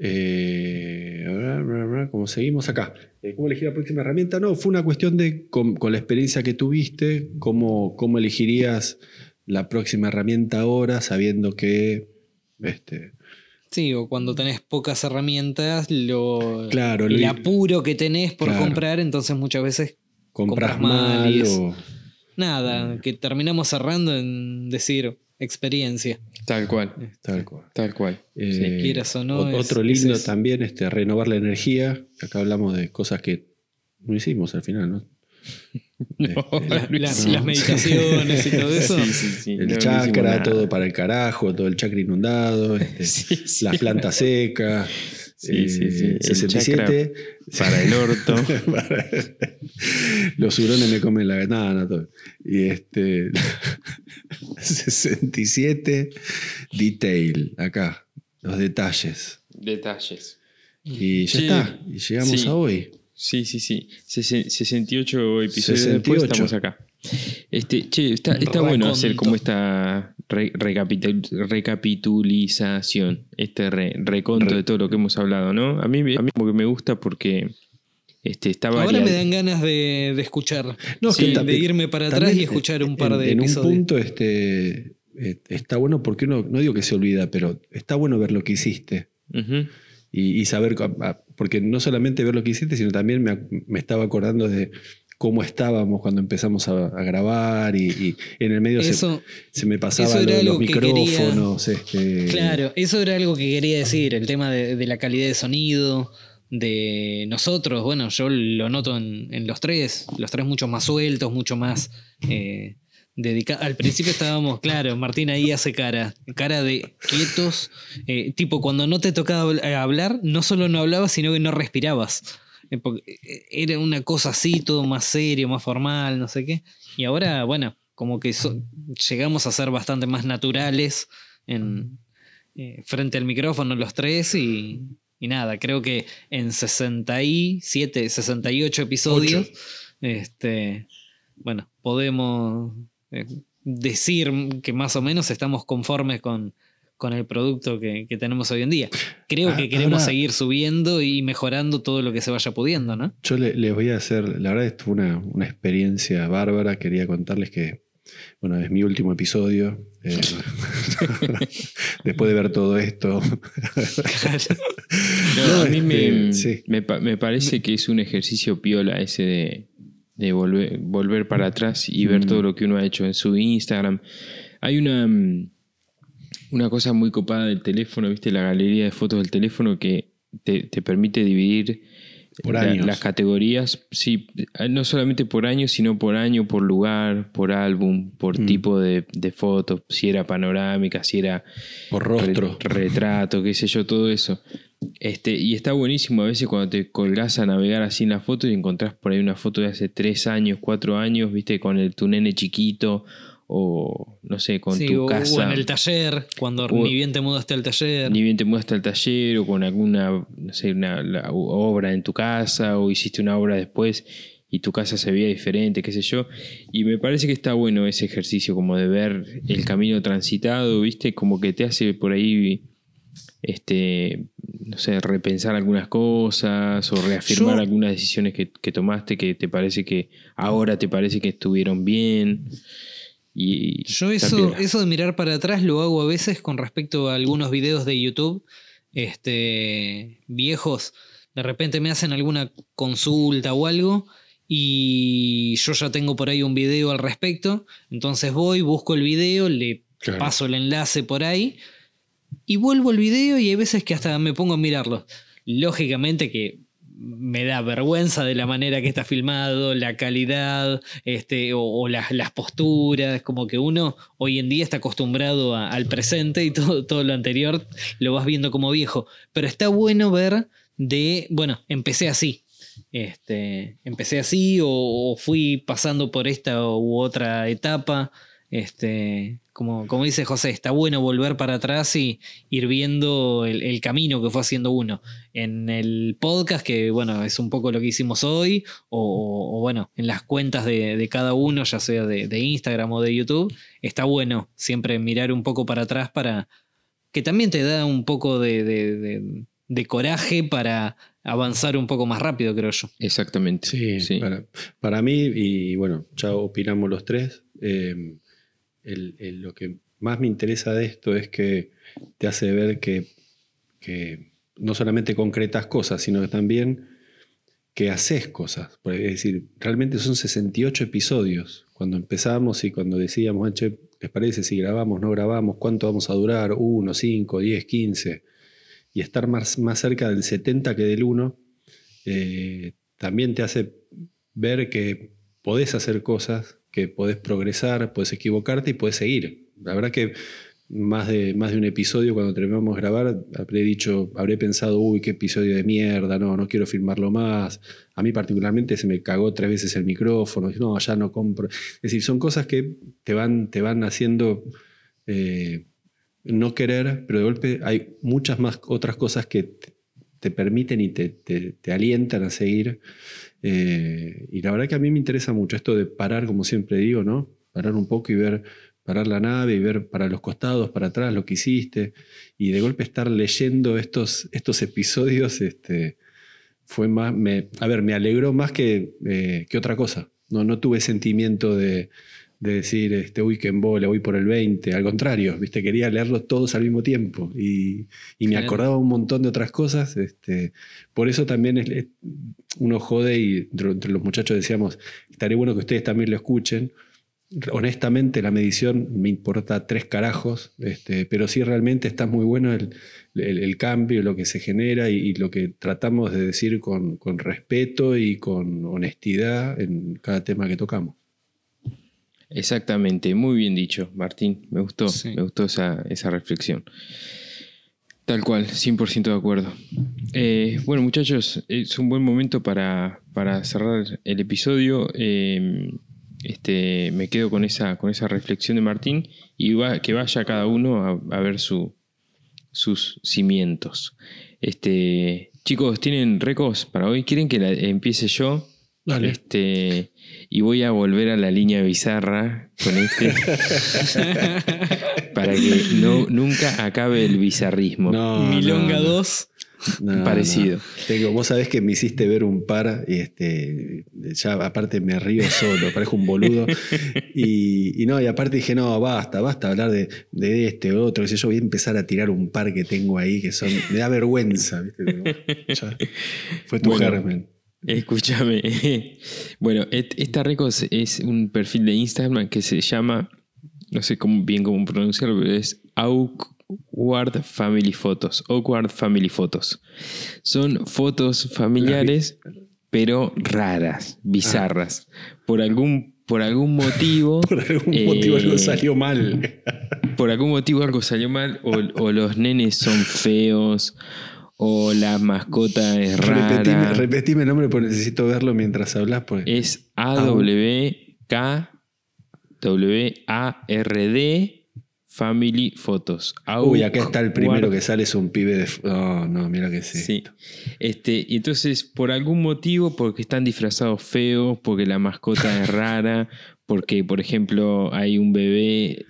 Eh, bla, bla, bla, como seguimos acá. Eh, ¿Cómo elegir la próxima herramienta? No, fue una cuestión de, con, con la experiencia que tuviste, cómo, cómo elegirías la próxima herramienta ahora, sabiendo que... Este, Sí, o cuando tenés pocas herramientas, lo, Claro, el lo- apuro que tenés por Claro. comprar, entonces muchas veces compras Compras mal mal y es- o... nada, que terminamos cerrando en decir experiencia. Tal cual. Tal cual. Tal cual. Eh, Quieras o no, otro es lindo también, este, renovar la energía. Acá hablamos de cosas que no hicimos al final, ¿no? No, La- no las- meditaciones y todo eso. Sí, sí, sí. El No, chakra, todo para el carajo, todo el chakra inundado, este, Sí, sí. las plantas secas. Sí, sí, sí. eh, El 67. Para el orto. Para- Los hurones me comen la no, no, todo. Y este 67 detail acá, los detalles. Detalles. Y ya Sí. está, y llegamos Sí. a hoy. Sí, sí, sí. Sesen- 68 episodios 68. después estamos acá. Este, che, está, está bueno hacer como esta re- recapitul- recapitulización, este re- reconto Re- de todo lo que hemos hablado, ¿no? A mí, a mí como que me gusta porque este, está Ahora variado. me dan ganas de, de escuchar. No, Sí, que de irme para atrás y escuchar un par en- de en episodios. un punto este, eh, está bueno porque uno, no digo que se olvida, pero está bueno ver lo que hiciste. Y, y saber, porque no solamente ver lo que hiciste, sino también me, me estaba acordando de cómo estábamos cuando empezamos a, a grabar y, y en el medio se, Eso, se me pasaba eso lo era de los algo que quería- micrófonos. este, claro, eso era algo que quería decir, el tema de, de la calidad de sonido, de nosotros, bueno, yo lo noto en, en los tres, los tres mucho más sueltos, mucho más eh, dedicados. Al principio estábamos, claro, Martín ahí hace cara, cara de quietos, eh, tipo cuando no te tocaba habl- hablar, no solo no hablabas, sino que no respirabas. Eh, eh, Era una cosa así, todo más serio, más formal, no sé qué. Y ahora, bueno, como que so- llegamos a ser bastante más naturales en, eh, frente al micrófono los tres y, y nada, creo que en 67, 68 episodios, este, bueno, podemos decir que más o menos estamos conformes con, con el producto que, que, tenemos hoy en día. Creo que Ah, queremos ahora- seguir subiendo y mejorando todo lo que se vaya pudiendo, ¿no? Yo le- les voy a hacer, la verdad esto fue una, una experiencia bárbara, quería contarles que, bueno, es mi último episodio. eh, después de ver todo esto. No, No, a mí me, este, sí. me, pa- me parece que es un ejercicio piola ese de, de volver, volver para atrás y ver Mm. todo lo que uno ha hecho en su Instagram. Hay una, mm, una cosa muy copada del teléfono, ¿viste? La galería de fotos del teléfono que te, te permite dividir Por la- años. las categorías, sí, no solamente por año, sino por año, por lugar, por álbum, por Mm. tipo de, de foto, si era panorámica, si era Por rostro. re- retrato, qué sé yo, todo eso. Este, y está buenísimo a veces cuando te colgás a navegar así en la foto y encontrás por ahí una foto de hace tres años, cuatro años, viste, con el, tu nene chiquito o no sé, con Sí, tu o, casa. o en el taller, cuando O- ni bien te mudaste al taller. Ni bien te mudaste al taller o con alguna, no sé, una la- obra en tu casa o hiciste una obra después y tu casa se veía diferente, qué sé yo. Y me parece que está bueno ese ejercicio como de ver el camino transitado, ¿viste? Como que te hace por ahí, este, no sé, repensar algunas cosas o reafirmar Yo- algunas decisiones que, que tomaste que te parece que ahora te parece que estuvieron bien. Y Yo eso, eso de mirar para atrás lo hago a veces con respecto a algunos videos de YouTube este, viejos. De repente me hacen alguna consulta o algo y yo ya tengo por ahí un video al respecto. Entonces voy, busco el video, le Claro. paso el enlace por ahí y vuelvo al video y hay veces que hasta me pongo a mirarlo. Lógicamente que me da vergüenza de la manera que está filmado, la calidad, este, o, las, las posturas, como que uno hoy en día está acostumbrado al presente y todo, todo lo anterior lo vas viendo como viejo. Pero está bueno ver de, bueno, empecé así. Este, empecé así o fui pasando por esta u otra etapa. Este, como, como dice José, está bueno volver para atrás y ir viendo el, el camino que fue haciendo uno. En el podcast, que bueno, es un poco lo que hicimos hoy, o, o, bueno, en las cuentas de, de cada uno, ya sea de, de Instagram o de YouTube, está bueno siempre mirar un poco para atrás para que también te da un poco de, de- de- de coraje para avanzar un poco más rápido, creo yo. Exactamente. Sí, sí. Para, para mí, y bueno, ya opinamos los tres, eh, lo que más me interesa de esto es que te hace ver que, no solamente concretas cosas, sino que también que haces cosas. Es decir, realmente son 68 episodios. Cuando empezamos y cuando decíamos, "Ah, che, ¿les parece si grabamos, no grabamos? ¿Cuánto vamos a durar? ¿Uno, cinco, diez, quince? Y estar más, más cerca del 70 que del 1 eh, también te hace ver que podés hacer cosas, que podés progresar, podés equivocarte y podés seguir. La verdad que más de, más de un episodio cuando terminamos de grabar habré dicho, habré pensado, uy, qué episodio de mierda, no, no quiero filmarlo más. A mí particularmente se me cagó tres veces el micrófono, no, ya no compro. Es decir, son cosas que te van, te van haciendo eh, no querer, pero de golpe hay muchas más otras cosas que te, te permiten y te- te alientan a seguir. Eh, y la verdad que a mí me interesa mucho esto de parar, como siempre digo, ¿no? Parar un poco y ver, parar la nave y ver para los costados, para atrás lo que hiciste. Y de golpe estar leyendo estos, estos episodios, este, fue más, me, a ver, me alegró más que, eh, que otra cosa. No, no tuve sentimiento de, de decir, este, uy, que voy por el 20. Al contrario, ¿viste? quería leerlos todos al mismo tiempo. Y, y me Claro. acordaba un montón de otras cosas. Este, por eso también es- es- uno jode y entre, entre los muchachos decíamos, estaría bueno que ustedes también lo escuchen. Honestamente, la medición me importa tres carajos, este, pero sí realmente está muy bueno el, el- el cambio, lo que se genera y, y lo que tratamos de decir con, con respeto y con honestidad en cada tema que tocamos. Exactamente, muy bien dicho, Martín. Me gustó, Sí. me gustó esa, esa reflexión. Tal cual, 100% de acuerdo. Eh, bueno, muchachos, es un buen momento para, para cerrar el episodio. Eh, este, me quedo con esa, con esa reflexión de Martín y va- que vaya cada uno a, a ver su, sus cimientos. Este, chicos, ¿tienen recos para hoy? ¿Quieren que la- empiece yo? Dale. Este, y voy a volver a la línea bizarra con este. para que no, nunca acabe el bizarrismo. No, Milonga no, no. 2. No, Parecido. no. Tengo- vos sabés que me hiciste ver un par y este, ya aparte me río solo, parezco un boludo. Y, y no, y aparte dije, no, basta, basta hablar de, de este, otro, qué sé yo, voy a empezar a tirar un par que tengo ahí que son, me da vergüenza, ¿viste? Ya, fue tu Bueno. germen. Escúchame. Bueno, et- esta Recos es un perfil de Instagram que se llama, no sé cómo, bien cómo pronunciarlo, pero es Awkward Family Photos. Awkward Family Photos. Son fotos familiares, pero raras, bizarras. Por algún, por algún motivo. Por algún motivo eh, algo salió mal. por algún motivo algo salió mal, o, o los nenes son feos, o la mascota es rara. Repetime, repetime el nombre porque necesito verlo mientras hablas. Porque... Es A-W-K-W-A-R-D Family Photos. Uy, acá está el primero que sale, es un pibe de. Oh, no, mira que sí. Sí. Este, y entonces, por algún motivo, porque están disfrazados feos, porque la mascota es rara, porque, por ejemplo, hay un bebé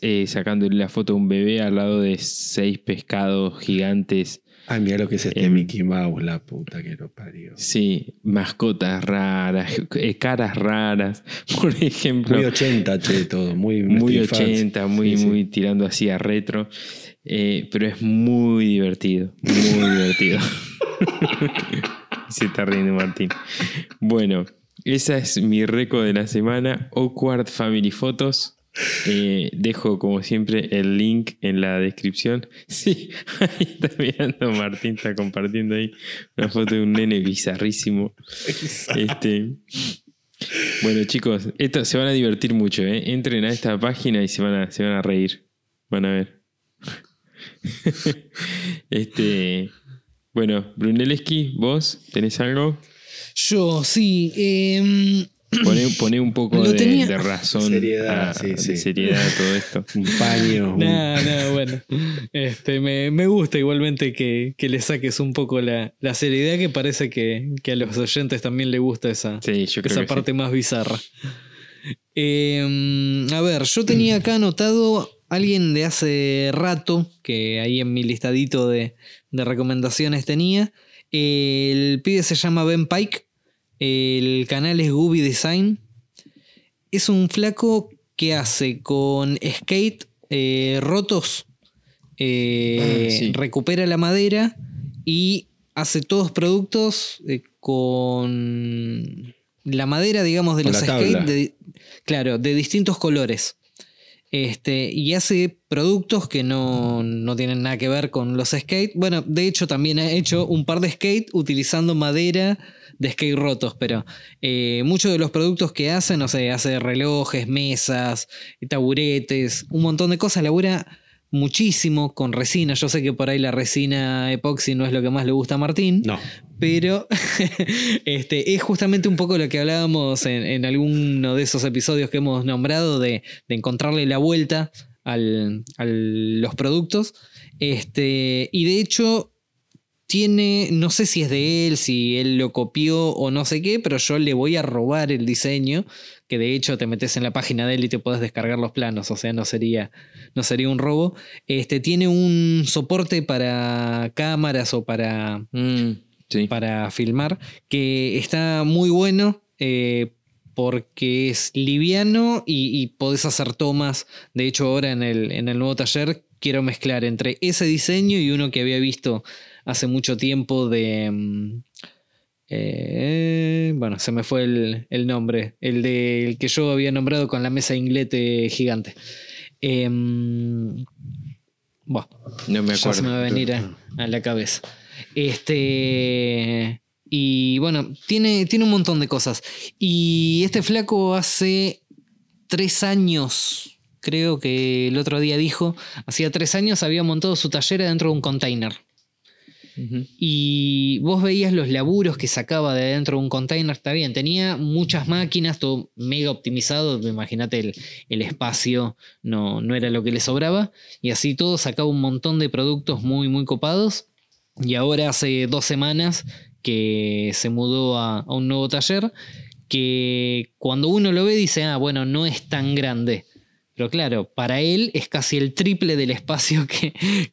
eh, sacándole la foto a un bebé al lado de seis pescados gigantes. Ay, mira lo que es este Em. Mickey Mouse, la puta que lo parió. Sí, mascotas raras, eh, caras raras, por ejemplo. Muy 80, che, todo. Muy, muy Street Fans. 80, muy, Sí, sí. muy tirando así a retro. Eh, pero es muy divertido. Muy divertido. Se está riendo Martín. Bueno, esa es mi reco de la semana. Awkward Family Photos. Eh, dejo como siempre el link en la descripción. Sí, ahí está mirando Martín, está compartiendo ahí una foto de un nene bizarrísimo. Este, bueno, chicos, esto se van a divertir mucho, ¿eh? Entren a esta página y se van a, se van a reír. Van a ver. este. Bueno, Brunelleschi, ¿vos tenés algo? Yo, sí. em, Poné, poné un poco de, tenía- de razón. Seriedad, a- sí, de sí. seriedad a todo esto. Un paño. No, no, bueno. Este, me, me gusta igualmente que, que le saques un poco la, la seriedad que parece que, que a los oyentes también le gusta esa, Sí, yo creo esa parte más bizarra. Eh, a ver, yo tenía acá anotado alguien de hace rato, que ahí en mi listadito de, de recomendaciones tenía. El pibe se llama Ben Pike. El canal es Gooby Design. Es un flaco que hace con skate eh, rotos. eh, Ah, sí. Recupera la madera y hace todos productos eh, con la madera, digamos, de Con los skates. de- claro, de distintos colores. Este, y hace productos que no, no tienen nada que ver con los skate. Bueno, de hecho también ha hecho un par de skate utilizando madera de skate rotos, pero eh, muchos de los productos que hace, no sé, hace relojes, mesas, taburetes, un montón de cosas, labura muchísimo con resina. Yo sé que por ahí la resina epoxi no es lo que más le gusta a Martín, No. pero este, es justamente un poco lo que hablábamos en, en alguno de esos episodios que hemos nombrado de, de encontrarle la vuelta al- a los productos. Este, y de hecho, tiene, no sé si es de él, si él lo copió o no sé qué, pero yo le voy a robar el diseño, que de hecho te metes en la página de él y te puedes descargar los planos, o sea, no sería, no sería un robo. Este, tiene un soporte para cámaras o para Mm, sí. para filmar, que está muy bueno eh, porque es liviano y, y podés hacer tomas. De hecho, ahora en el, en el nuevo taller quiero mezclar entre ese diseño y uno que había visto hace mucho tiempo de... mm, eh, bueno, se me fue el, el nombre, el de el que yo había nombrado con la mesa inglete gigante. Buah, No me ya se acuerdo. me va a venir a, a la cabeza. Este. Y bueno, tiene, tiene un montón de cosas. Y este flaco hace tres años, creo que el otro día dijo, hacía tres años había montado su taller dentro de un container. Y vos veías los laburos que sacaba de dentro de un container, está bien, tenía muchas máquinas, todo mega optimizado, imagínate el, el espacio, no, no era lo que le sobraba, y así todo sacaba un montón de productos muy, muy copados. Y ahora hace dos semanas que se mudó a, a un nuevo taller, que cuando uno lo ve dice, ah, bueno, no es tan grande. Pero claro, para él es casi el triple del espacio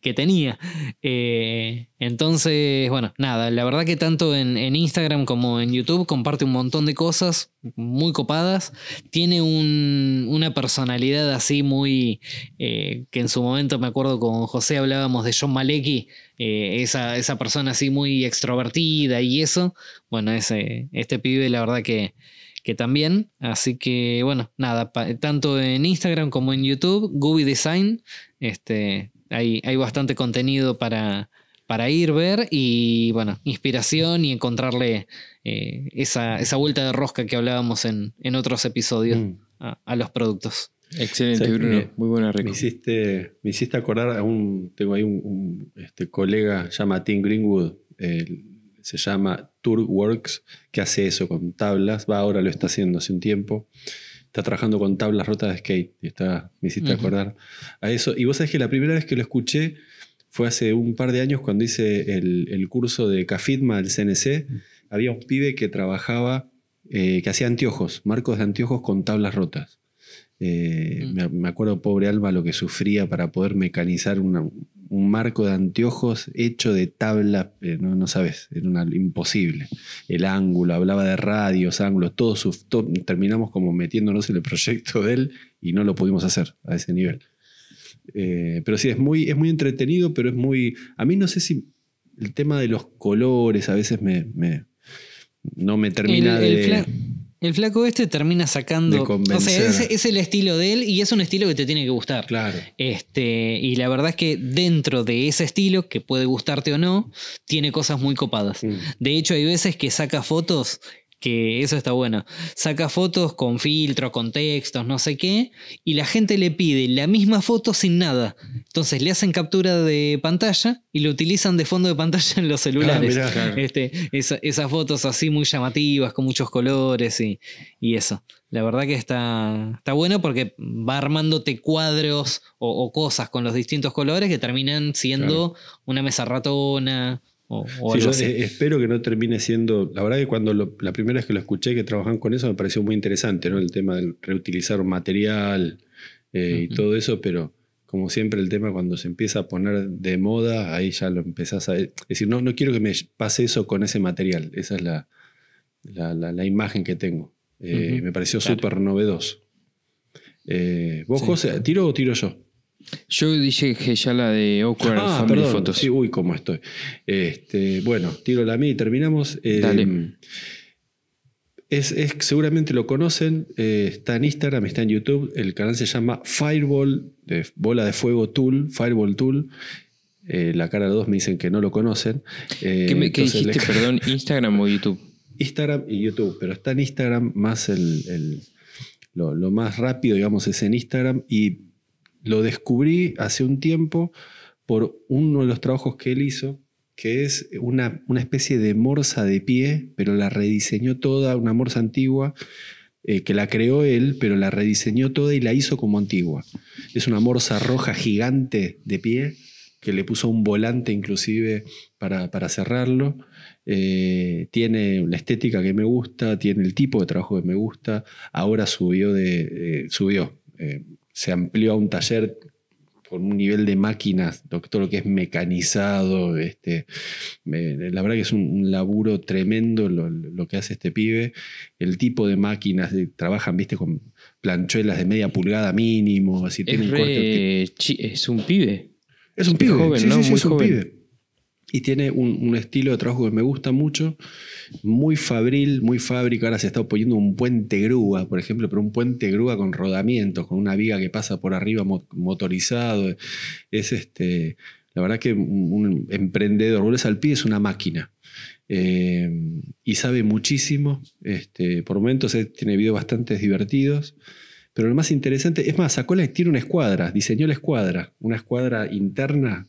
que, tenía. Eh, entonces, bueno, nada, la verdad que tanto en, Instagram como en YouTube comparte un montón de cosas muy copadas. Tiene una personalidad así muy... Eh, que en su momento me acuerdo con José hablábamos de John Malecki, eh, esa, esa, persona así muy extrovertida y eso. Bueno, ese, este pibe la verdad que que también. Así que bueno, nada, tanto en Instagram como en YouTube, Gooby Design, este, hay, hay bastante contenido para, para ir, ver y bueno, inspiración y encontrarle eh, esa, vuelta de rosca que hablábamos en, otros episodios mm. a, los productos. Excelente, Bruno. Muy buena me hiciste, me hiciste acordar a un. Tengo ahí un, este, colega, llama Tim Greenwood, se llama Tourworks, que hace eso con tablas. Va, ahora lo está haciendo hace un tiempo. Está trabajando con tablas rotas de skate. Y está, me hiciste acordar a eso. Y vos sabés que la primera vez que lo escuché fue hace un par de años cuando hice el, curso de CAFIDMA del CNC. Había un pibe que trabajaba, eh, que hacía anteojos, marcos de anteojos con tablas rotas. Eh, me, acuerdo, pobre Alba, lo que sufría para poder mecanizar una, un marco de anteojos hecho de tabla, eh, no, sabes, era imposible. El ángulo, hablaba de radios, ángulos, todo, terminamos como metiéndonos en el proyecto de él y no lo pudimos hacer a ese nivel. Eh, pero sí, es muy, es muy entretenido, pero es muy... A mí no sé si el tema de los colores a veces me, no me termina de... El flaco este termina sacando. O sea, es, el estilo de él y es un estilo que te tiene que gustar. Claro. Este, y la verdad es que dentro de ese estilo, que puede gustarte o no, tiene cosas muy copadas. Mm. De hecho, hay veces que saca fotos que eso está bueno. Saca fotos con filtro, con textos, no sé qué, y la gente le pide la misma foto sin nada. Entonces le hacen captura de pantalla y lo utilizan de fondo de pantalla en los celulares. Ah, este, esas fotos así muy llamativas, con muchos colores y, eso. La verdad que está, está bueno porque va armándote cuadros o, cosas con los distintos colores que terminan siendo una mesa ratona yo espero que no termine siendo. La verdad que cuando la primera vez que lo escuché que trabajan con eso me pareció muy interesante, ¿no? El tema de reutilizar material eh, y todo eso, pero como siempre el tema cuando se empieza a poner de moda, ahí ya lo empezás a. Es decir, no, no quiero que me pase eso con ese material. Esa es la, la, imagen que tengo. Eh, me pareció súper novedoso. Eh, ¿Vos, José, tiro o tiro yo? Yo dije que ya la de Awkward ah, Family Photos. Sí, uy, cómo estoy. Este, bueno, tiro la mía y terminamos. Eh, es, seguramente lo conocen, eh, está en Instagram, está en YouTube. El canal se llama Fireball, de bola de fuego Tool, Fireball Tool. Eh, la cara de dos me dicen que no lo conocen. ¿Qué, me, dijiste, perdón, Instagram o YouTube? Instagram y YouTube, pero está en Instagram más el, lo, lo, más rápido, digamos, es en Instagram. Y lo descubrí hace un tiempo por uno de los trabajos que él hizo, que es una, una especie de morsa de pie, pero la rediseñó toda, una morsa antigua, eh, que la creó él, pero la rediseñó toda y la hizo como antigua. Es una morsa roja gigante de pie, que le puso un volante inclusive para, para cerrarlo. Eh, tiene la estética que me gusta, tiene el tipo de trabajo que me gusta. Ahora subió de. Eh, subió se amplió a un taller con un nivel de máquinas, todo lo que es mecanizado. Este, la verdad que es un, laburo tremendo lo, que hace este pibe. El tipo de máquinas, trabajan, viste, con planchuelas de media pulgada mínimo. Así, es, es un pibe. Es un pibe, joven, ¿no? Muy joven. Y tiene un, estilo de trabajo que me gusta mucho, muy fabril, muy fábrica. Ahora se está poniendo un puente grúa, por ejemplo, pero un puente grúa con rodamientos, con una viga que pasa por arriba motorizado. Es este, la verdad que un, emprendedor, vuelves al pie, es una máquina. Eh, y sabe muchísimo. Este, por momentos eh, tiene videos bastante divertidos. Pero lo más interesante, es más, sacó la, tiene una escuadra, diseñó la escuadra, una escuadra interna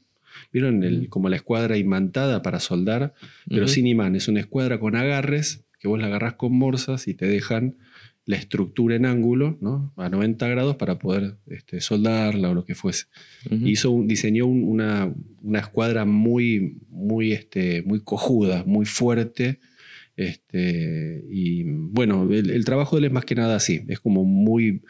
¿Vieron el, como la escuadra imantada para soldar? Pero sin imán. Es una escuadra con agarres, que vos la agarras con morsas y te dejan la estructura en ángulo, ¿no? A 90 grados para poder este, soldarla o lo que fuese. Hizo diseñó una, una, escuadra muy, muy, este, muy cojuda, muy fuerte. Este, y bueno, el, el trabajo de él es más que nada así, es como muy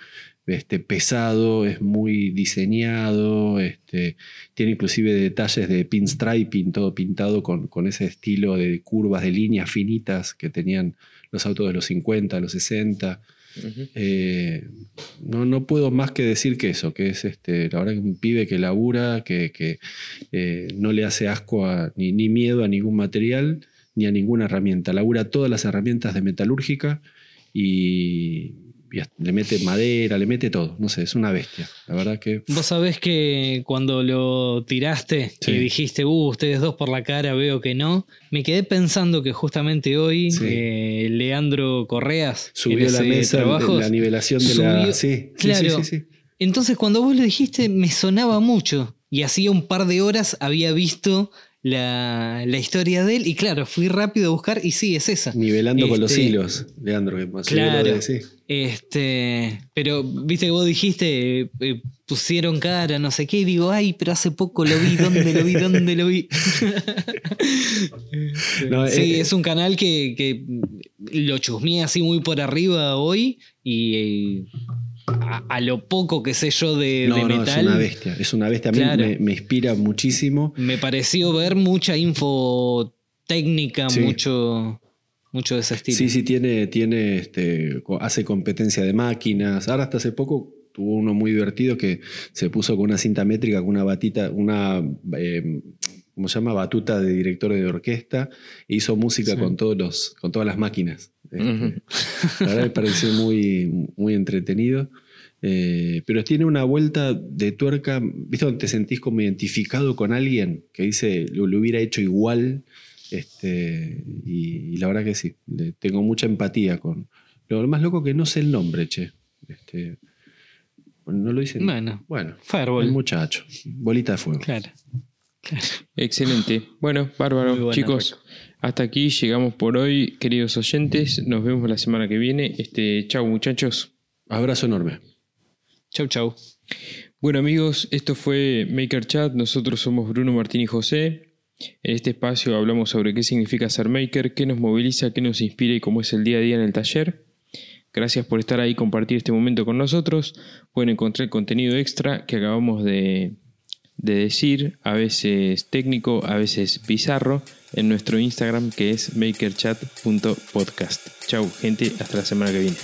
este, pesado, es muy diseñado, este, tiene inclusive detalles de pinstriping, todo pintado con, con, ese estilo de curvas, de líneas finitas que tenían los autos de los 50, los 60. eh, no, no, puedo más que decir que eso, que es este, la verdad que un pibe que labura, que, que eh, no le hace asco a, ni, ni miedo a ningún material ni a ninguna herramienta. Labura todas las herramientas de metalúrgica y, le mete madera, le mete todo. No sé, es una bestia. La verdad que. Vos sabés que cuando lo tiraste sí. y dijiste, uh, ustedes dos por la cara veo que no, me quedé pensando que justamente hoy sí. eh, Leandro Correas subió la mesa, trabajos, la nivelación de subió, la. Sí, claro. sí, Entonces, cuando vos lo dijiste, me sonaba mucho. Y hacía un par de horas había visto la, la, historia de él. Y claro, fui rápido a buscar y sí, es esa. Nivelando este, con los hilos, Leandro, que más claro, este, pero viste que vos dijiste, eh, pusieron cara, no sé qué, y digo, ay, pero hace poco lo vi, ¿dónde lo vi? ¿Dónde lo vi? no, sí, eh, es un canal que, que lo chusmeé así muy por arriba hoy y. Eh, a, a, lo poco que sé yo de, no, de no, metal. Es una bestia, es una bestia. A mí claro. me, me, inspira muchísimo. Me pareció ver mucha info técnica, sí. mucho, mucho de ese estilo. Sí, sí, tiene, tiene este, hace competencia de máquinas. Ahora hasta hace poco tuvo uno muy divertido que se puso con una cinta métrica, con una batita, una eh, ¿cómo se llama? Batuta de director de orquesta e hizo música sí. con, todos los, con todas las máquinas. Uh -huh. La verdad me pareció muy, muy entretenido. Eh, pero tiene una vuelta de tuerca, ¿viste? Donde te sentís como identificado con alguien que dice lo, lo hubiera hecho igual. Este, y, y, la verdad que sí, le, tengo mucha empatía con. Lo más loco que no sé el nombre, che. Este, no lo dicen. Bueno, bueno Fireball. El muchacho. Bolita de fuego. Claro. claro. Excelente. Bueno, bárbaro. Chicos, hasta aquí llegamos por hoy, queridos oyentes. Nos vemos la semana que viene. Este, chau, muchachos. Abrazo enorme. Chau, chau. Bueno, amigos, esto fue Maker Chat. Nosotros somos Bruno Martín y José. En este espacio hablamos sobre qué significa ser maker, qué nos moviliza, qué nos inspira y cómo es el día a día en el taller. Gracias por estar ahí y compartir este momento con nosotros. Pueden encontrar contenido extra que acabamos de, de decir, a veces técnico, a veces bizarro, en nuestro Instagram que es makerchat.podcast. Chau, gente, hasta la semana que viene.